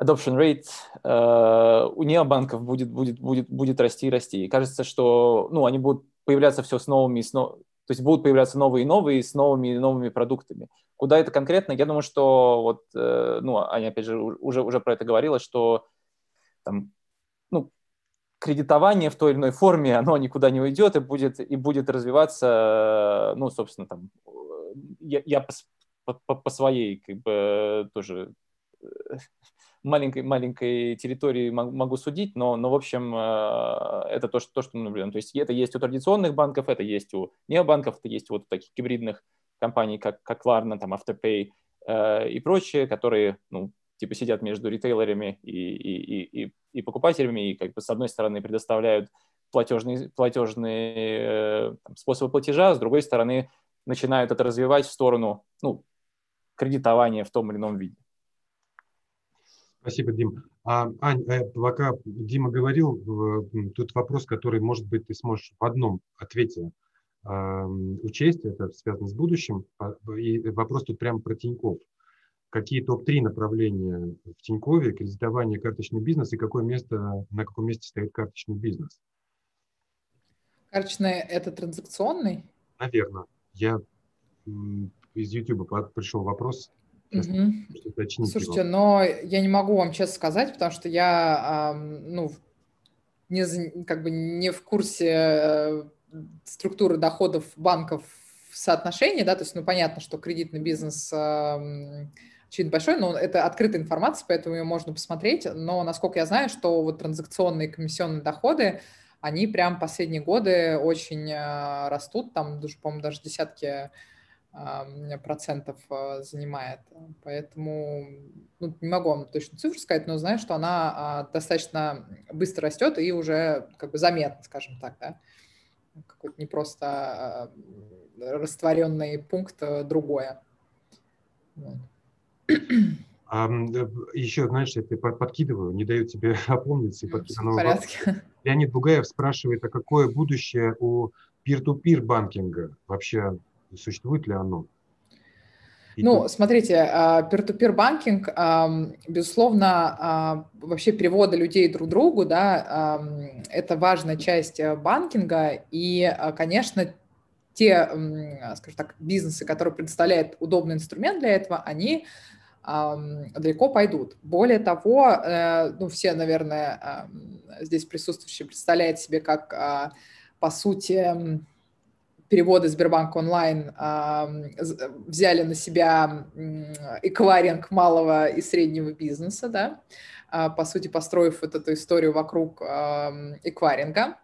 adoption rate э, у необанков будет, будет, будет, будет расти и расти. И кажется, что ну, они будут появляться все с новыми, с, но, то есть будут появляться новые и новые с новыми и новыми продуктами. Куда это конкретно? Я думаю, что вот, э, ну, Аня, опять же, уже, уже про это говорила, что там, ну, кредитование в той или иной форме, оно никуда не уйдет и будет, и будет развиваться, ну, собственно, там, я, я по, по, по своей, как бы, тоже маленькой, маленькой территории могу судить, но, но в общем, э, это то, что, то, что мы наблюдаем. То есть это есть у традиционных банков, это есть у необанков, это есть вот у таких гибридных компаний, как, как Klarna, там, Afterpay э, и прочие, которые, ну, типа сидят между ритейлерами и, и, и, и покупателями, и как бы с одной стороны предоставляют платежные, платежные э, там, способы платежа, с другой стороны начинают это развивать в сторону ну, кредитования в том или ином виде. Спасибо, Дим. А, Ань, э, пока Дима говорил, тут вопрос, который, может быть, ты сможешь в одном ответе учесть, это связано с будущим. А, и вопрос тут прямо про Тиньков. Какие топ-3 направления в Тинькове, кредитование, карточный бизнес и какое место, на каком месте стоит карточный бизнес? Карточный – это транзакционный? Наверное. Я из YouTube пришел вопрос. Угу. Слушайте, его. но я не могу вам честно сказать, потому что я ну, не, как бы не в курсе э, структуры доходов банков в соотношении, да, то есть, ну, понятно, что кредитный бизнес очень большой, но это открытая информация, поэтому ее можно посмотреть, но, насколько я знаю, что вот транзакционные комиссионные доходы, они прям последние годы очень э, растут, там, даже, по-моему, даже десятки процентов э, занимает. Поэтому ну, не могу вам точно цифру сказать, но знаю, что она а, достаточно быстро растет и уже как бы заметно, скажем так, да. Какой-то не просто а, растворенный пункт, а другое. Вот. А, еще, знаешь, я тебе подкидываю, не даю тебе [LAUGHS] опомниться. И подкидываю порядке. [LAUGHS] Леонид Бугаев спрашивает, а какое будущее у пир-ту-пир банкинга? Вообще Существует ли оно? Ну, смотрите, peer-to-peer банкинг, безусловно, а, вообще переводы людей друг другу, да, это важная часть э, банкинга, и, а, конечно, те, скажем так, бизнесы, которые предоставляют удобный инструмент для этого, они далеко пойдут. Более того, э, ну, все, наверное, здесь присутствующие представляют себе, как, а, по сути, переводы Сбербанк онлайн взяли на себя эквайринг малого и среднего бизнеса, да, а, по сути, построив вот эту историю вокруг эквайринга.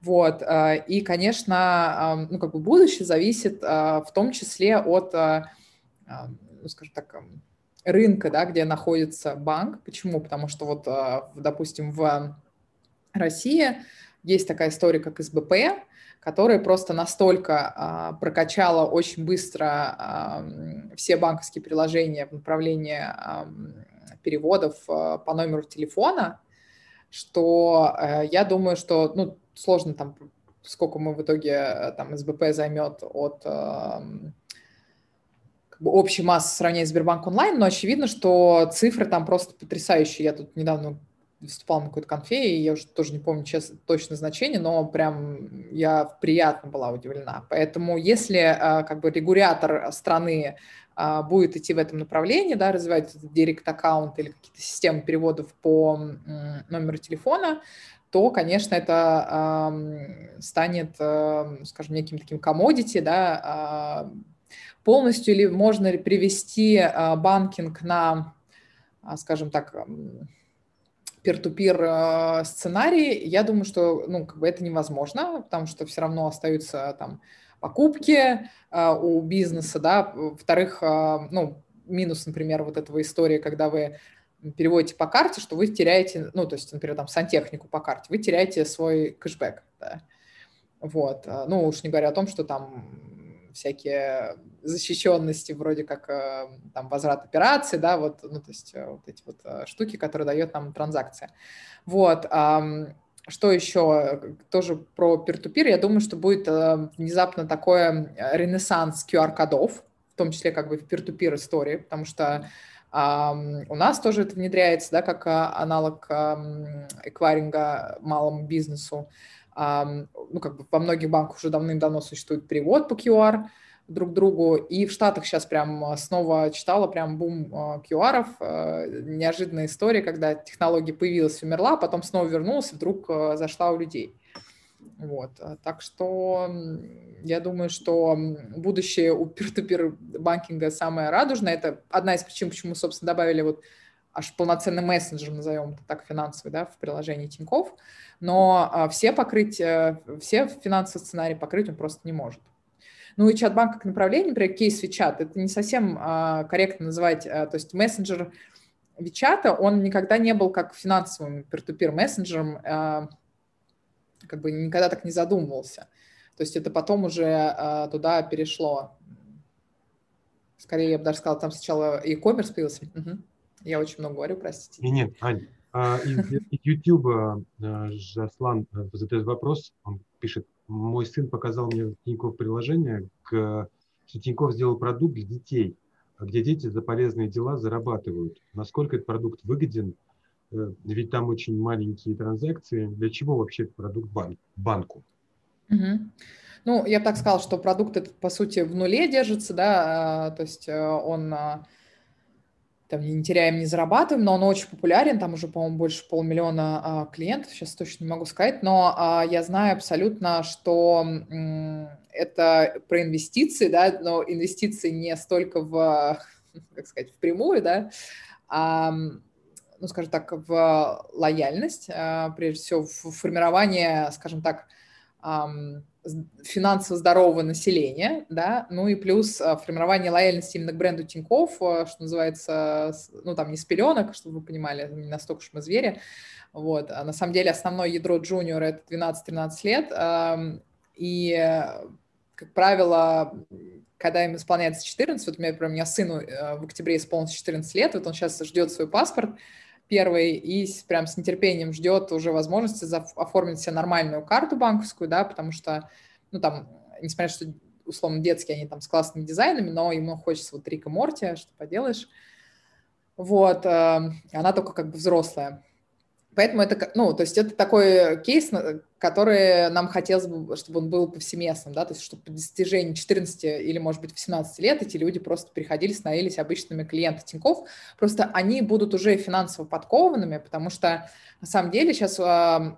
Вот. А, и, конечно, ну, как бы будущее зависит а, в том числе от, ну, скажем так, рынка, да, где находится банк. Почему? Потому что вот, допустим, в России есть такая история, как СБП, которая просто настолько а, прокачала очень быстро а, все банковские приложения в направлении а, переводов а, по номеру телефона, что а, я думаю, что ну, сложно там, сколько мы в итоге там СБП займет от а, общей массы сравнения с Сбербанк онлайн, но очевидно, что цифры там просто потрясающие. Я тут недавно выступал на какой-то конфе, и я уже тоже не помню честно, точно значение, но прям я приятно была удивлена. Поэтому если а, как бы регулятор страны а, будет идти в этом направлении, да, развивать директ аккаунт или какие-то системы переводов по номеру телефона, то, конечно, это э, станет, э, скажем, неким таким комодити, да, э, полностью или можно привести э, банкинг на, скажем так, пир-ту-пир э, сценарий, я думаю, что ну, как бы это невозможно, потому что все равно остаются там покупки э, у бизнеса, да, во-вторых, э, ну, минус, например, вот этого истории, когда вы переводите по карте, что вы теряете, ну, то есть, например, там, сантехнику по карте, вы теряете свой кэшбэк, да. Вот, ну, уж не говоря о том, что там всякие защищенности, вроде как э, там возврат операции, да, вот, ну, то есть э, вот эти вот э, штуки, которые дает нам транзакция. Вот, что еще? Тоже про peer-to-peer. Я думаю, что будет внезапно такое ренессанс QR-кодов, в том числе как бы в peer-to-peer истории, потому что у нас тоже это внедряется, да, как аналог эквайринга малому бизнесу. Ну, как бы во многих банках уже давным-давно существует перевод по QR, друг другу. И в Штатах сейчас прям а, снова читала прям бум QR. -ов. А, неожиданная история, когда технология появилась, умерла, потом снова вернулась, вдруг а, зашла у людей. Вот. Так что я думаю, что будущее у [LAUGHS] peer-to-peer банкинга самое радужное. Это одна из причин, почему, собственно, добавили вот аж полноценный мессенджер, назовем это так, финансовый, да, в приложении Тинькофф. Но все покрыть, э, все финансовые сценарии покрыть он просто не может. Ну и чат-банк как направление, например, кейс WeChat, это не совсем а, корректно называть, а, то есть мессенджер WeChat, он никогда не был как финансовым peer-to-peer мессенджером, а, как бы никогда так не задумывался. То есть это потом уже а, туда перешло. Скорее, я бы даже сказала, там сначала e-commerce появился. Угу. Я очень много говорю, простите. И нет, Ань, а, из, YouTube а, Жаслан э, задает вопрос, он пишет, мой сын показал мне Тинькофф приложение, к, что Тинькофф сделал продукт для детей, где дети за полезные дела зарабатывают. Насколько этот продукт выгоден, э, ведь там очень маленькие транзакции. Для чего вообще этот продукт бан, банку? Угу. Ну, я бы так сказала, что продукт этот, по сути, в нуле держится, да, а, то есть э, он а, там не теряем, не зарабатываем, но он очень популярен, там уже, по-моему, больше полмиллиона а, клиентов, сейчас точно не могу сказать, но а, я знаю абсолютно, что м, это про инвестиции, да, но инвестиции не столько в, [LAUGHS] как сказать, впрямую, да, а, ну, скажем так, в лояльность, а, прежде всего, в формирование, скажем так, финансово здорового населения, да, ну и плюс а, формирование лояльности именно к бренду Тинькофф, а, что называется, ну там не с пеленок, чтобы вы понимали, не настолько уж мы звери, вот, а на самом деле основное ядро джуниора это 12-13 лет, и, как правило, когда им исполняется 14, вот у меня, например, у меня сыну э, в октябре исполнилось 14 лет, вот он сейчас ждет свой паспорт, первый и прям с нетерпением ждет уже возможности оформить себе нормальную карту банковскую, да, потому что, ну, там, несмотря на что условно детские, они там с классными дизайнами, но ему хочется вот Рика Морти, что поделаешь. Вот, э, она только как бы взрослая. Поэтому это, ну, то есть это такой кейс, который нам хотелось бы, чтобы он был повсеместным, да, то есть чтобы по достижении 14 или, может быть, 18 лет эти люди просто приходили, становились обычными клиентами Тинькофф, просто они будут уже финансово подкованными, потому что на самом деле сейчас э,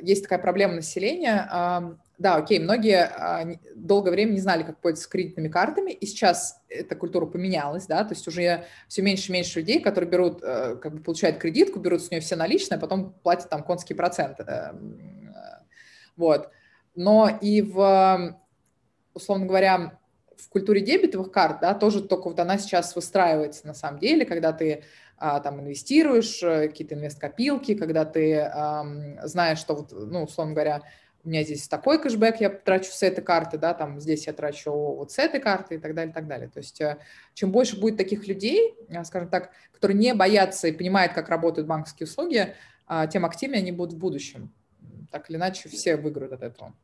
есть такая проблема населения, э, да, окей, многие а, долгое время не знали, как пользоваться кредитными картами, и сейчас эта культура поменялась, да, то есть уже все меньше и меньше людей, которые берут, э, как бы получают кредитку, берут с нее все наличные, а потом платят там конские проценты, э, вот. Но и в, условно говоря, в культуре дебетовых карт, да, тоже только вот она сейчас выстраивается на самом деле, когда ты а, там инвестируешь, э, какие-то инвест-копилки, когда ты а, знаешь, что вот, ну, условно говоря, у меня здесь такой кэшбэк, я трачу с этой карты, да, там здесь я трачу вот с этой карты и так далее, и так далее. То есть э, чем больше будет таких людей, э, скажем так, которые не боятся и понимают, как работают банковские услуги, а, тем активнее они будут в будущем. Так или иначе, все выиграют от этого.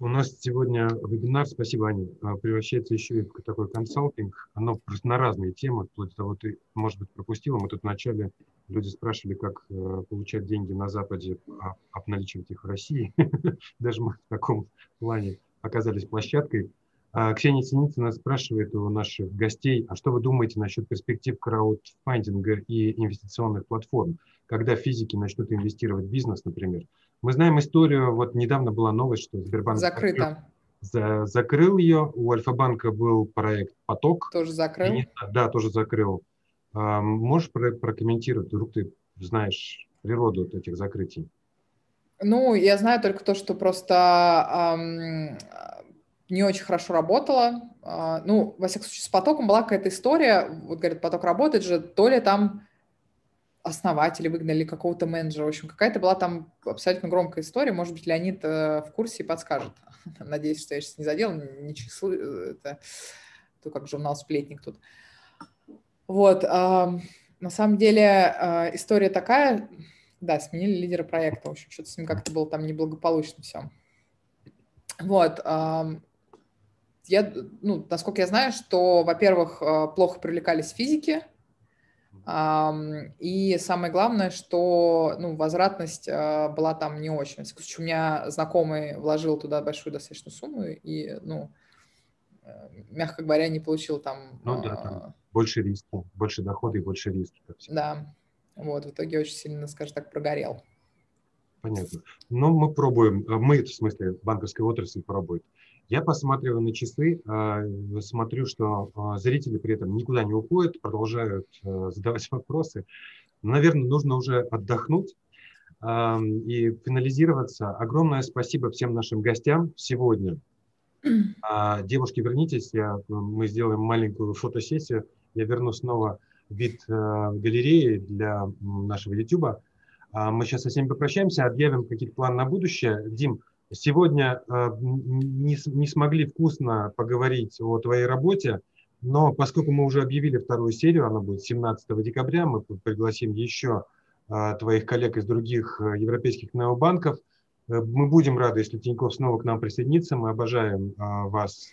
У нас сегодня вебинар, спасибо, Аня, а, превращается еще и в такой консалтинг. Оно просто на разные темы, вплоть до того, ты, может быть, пропустила. Мы тут вначале люди спрашивали, как э, получать деньги на Западе, а обналичивать их в России. [LAUGHS] Даже мы в таком плане оказались площадкой. А Ксения Синицына спрашивает у наших гостей, а что вы думаете насчет перспектив краудфандинга и инвестиционных платформ, когда физики начнут инвестировать в бизнес, например? Мы знаем историю, вот недавно была новость, что Сбербанк закрыто. За, закрыл ее, у Альфа-банка был проект «Поток». Тоже закрыл? И, да, тоже закрыл. А, можешь прокомментировать, вдруг ты знаешь природу вот этих закрытий? Ну, я знаю только то, что просто эм, не очень хорошо работало. Э, ну, во всяком случае, с потоком была какая-то история, вот говорят, поток работает же, то ли там основатели выгнали какого-то менеджера. В общем, какая-то была там абсолютно громкая история. Может быть, Леонид э, в курсе и подскажет. [LAUGHS] Надеюсь, что я сейчас не задел, не числу. Э, это то как журнал «Сплетник» тут. Вот. На самом деле э, история такая. Да, сменили лидера проекта. В общем, что-то с ним как-то было там неблагополучно все. Вот. Я, ну, насколько я знаю, что, во-первых, э, плохо привлекались физики, и самое главное, что ну, возвратность а, была там не очень. У меня знакомый вложил туда большую достаточно сумму и, ну, э, мягко говоря, не получил там... Ну да, там а, больше риски, больше дохода и больше риски. Да, вот, в итоге очень сильно, скажем так, прогорел. Понятно. Но мы пробуем, э, мы, в смысле, банковская отрасль пробует. Я посматриваю на часы, а, смотрю, что а, зрители при этом никуда не уходят, продолжают а, [LAUGHS] задавать вопросы. Наверное, нужно уже отдохнуть и финализироваться. Огромное спасибо всем нашим гостям сегодня. [CLEARS THROAT] Девушки, вернитесь, я, мы сделаем маленькую фотосессию. Я верну снова вид галереи для нашего YouTube. Мы сейчас со всеми попрощаемся, объявим какие-то планы на будущее. Дим, Сегодня э, не, не смогли вкусно поговорить о твоей работе, но поскольку мы уже объявили вторую серию, она будет 17 декабря, мы пригласим еще э, твоих коллег из других э, европейских необанков. Мы будем рады, если Тиньков снова к нам присоединится. Мы обожаем вас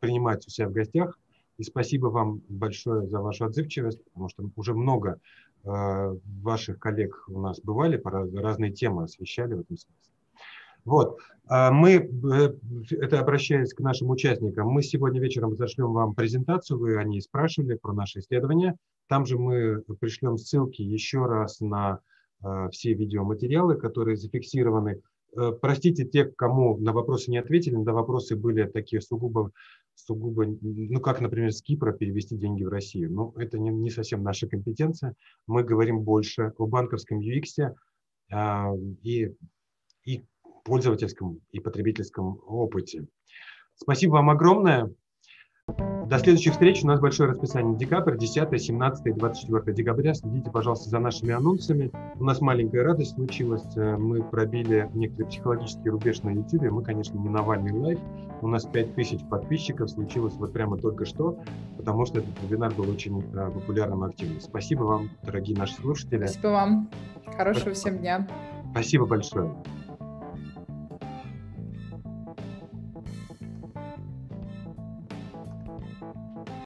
принимать у себя в гостях. И спасибо вам большое за вашу отзывчивость, потому что уже много ваших коллег у нас бывали, по разные темы освещали в этом смысле. Вот. А мы, э, это обращаясь к нашим участникам, мы сегодня вечером зашлем вам презентацию, вы о ней спрашивали про наши исследования. Там же мы пришлем ссылки еще раз на э, все видеоматериалы, которые зафиксированы. Э, простите тех, кому на вопросы не ответили, на вопросы были такие сугубо, сугубо, ну как, например, с Кипра перевести деньги в Россию. Но это не, не совсем наша компетенция. Мы говорим больше о банковском UX а, и, и пользовательском и потребительском опыте. Спасибо вам огромное. До следующих встреч. У нас большое расписание. Декабрь, 10, 17 и 24 декабря. Следите, пожалуйста, за нашими анонсами. У нас маленькая радость случилась. Э, мы пробили некоторый психологический рубеж на YouTube. Мы, конечно, не Навальный лайф. У нас 5000 подписчиков случилось вот прямо только что, потому что этот вебинар был очень э, популярным и активным. Спасибо вам, дорогие наши слушатели. Спасибо вам. Хорошего всем дня. Спасибо большое.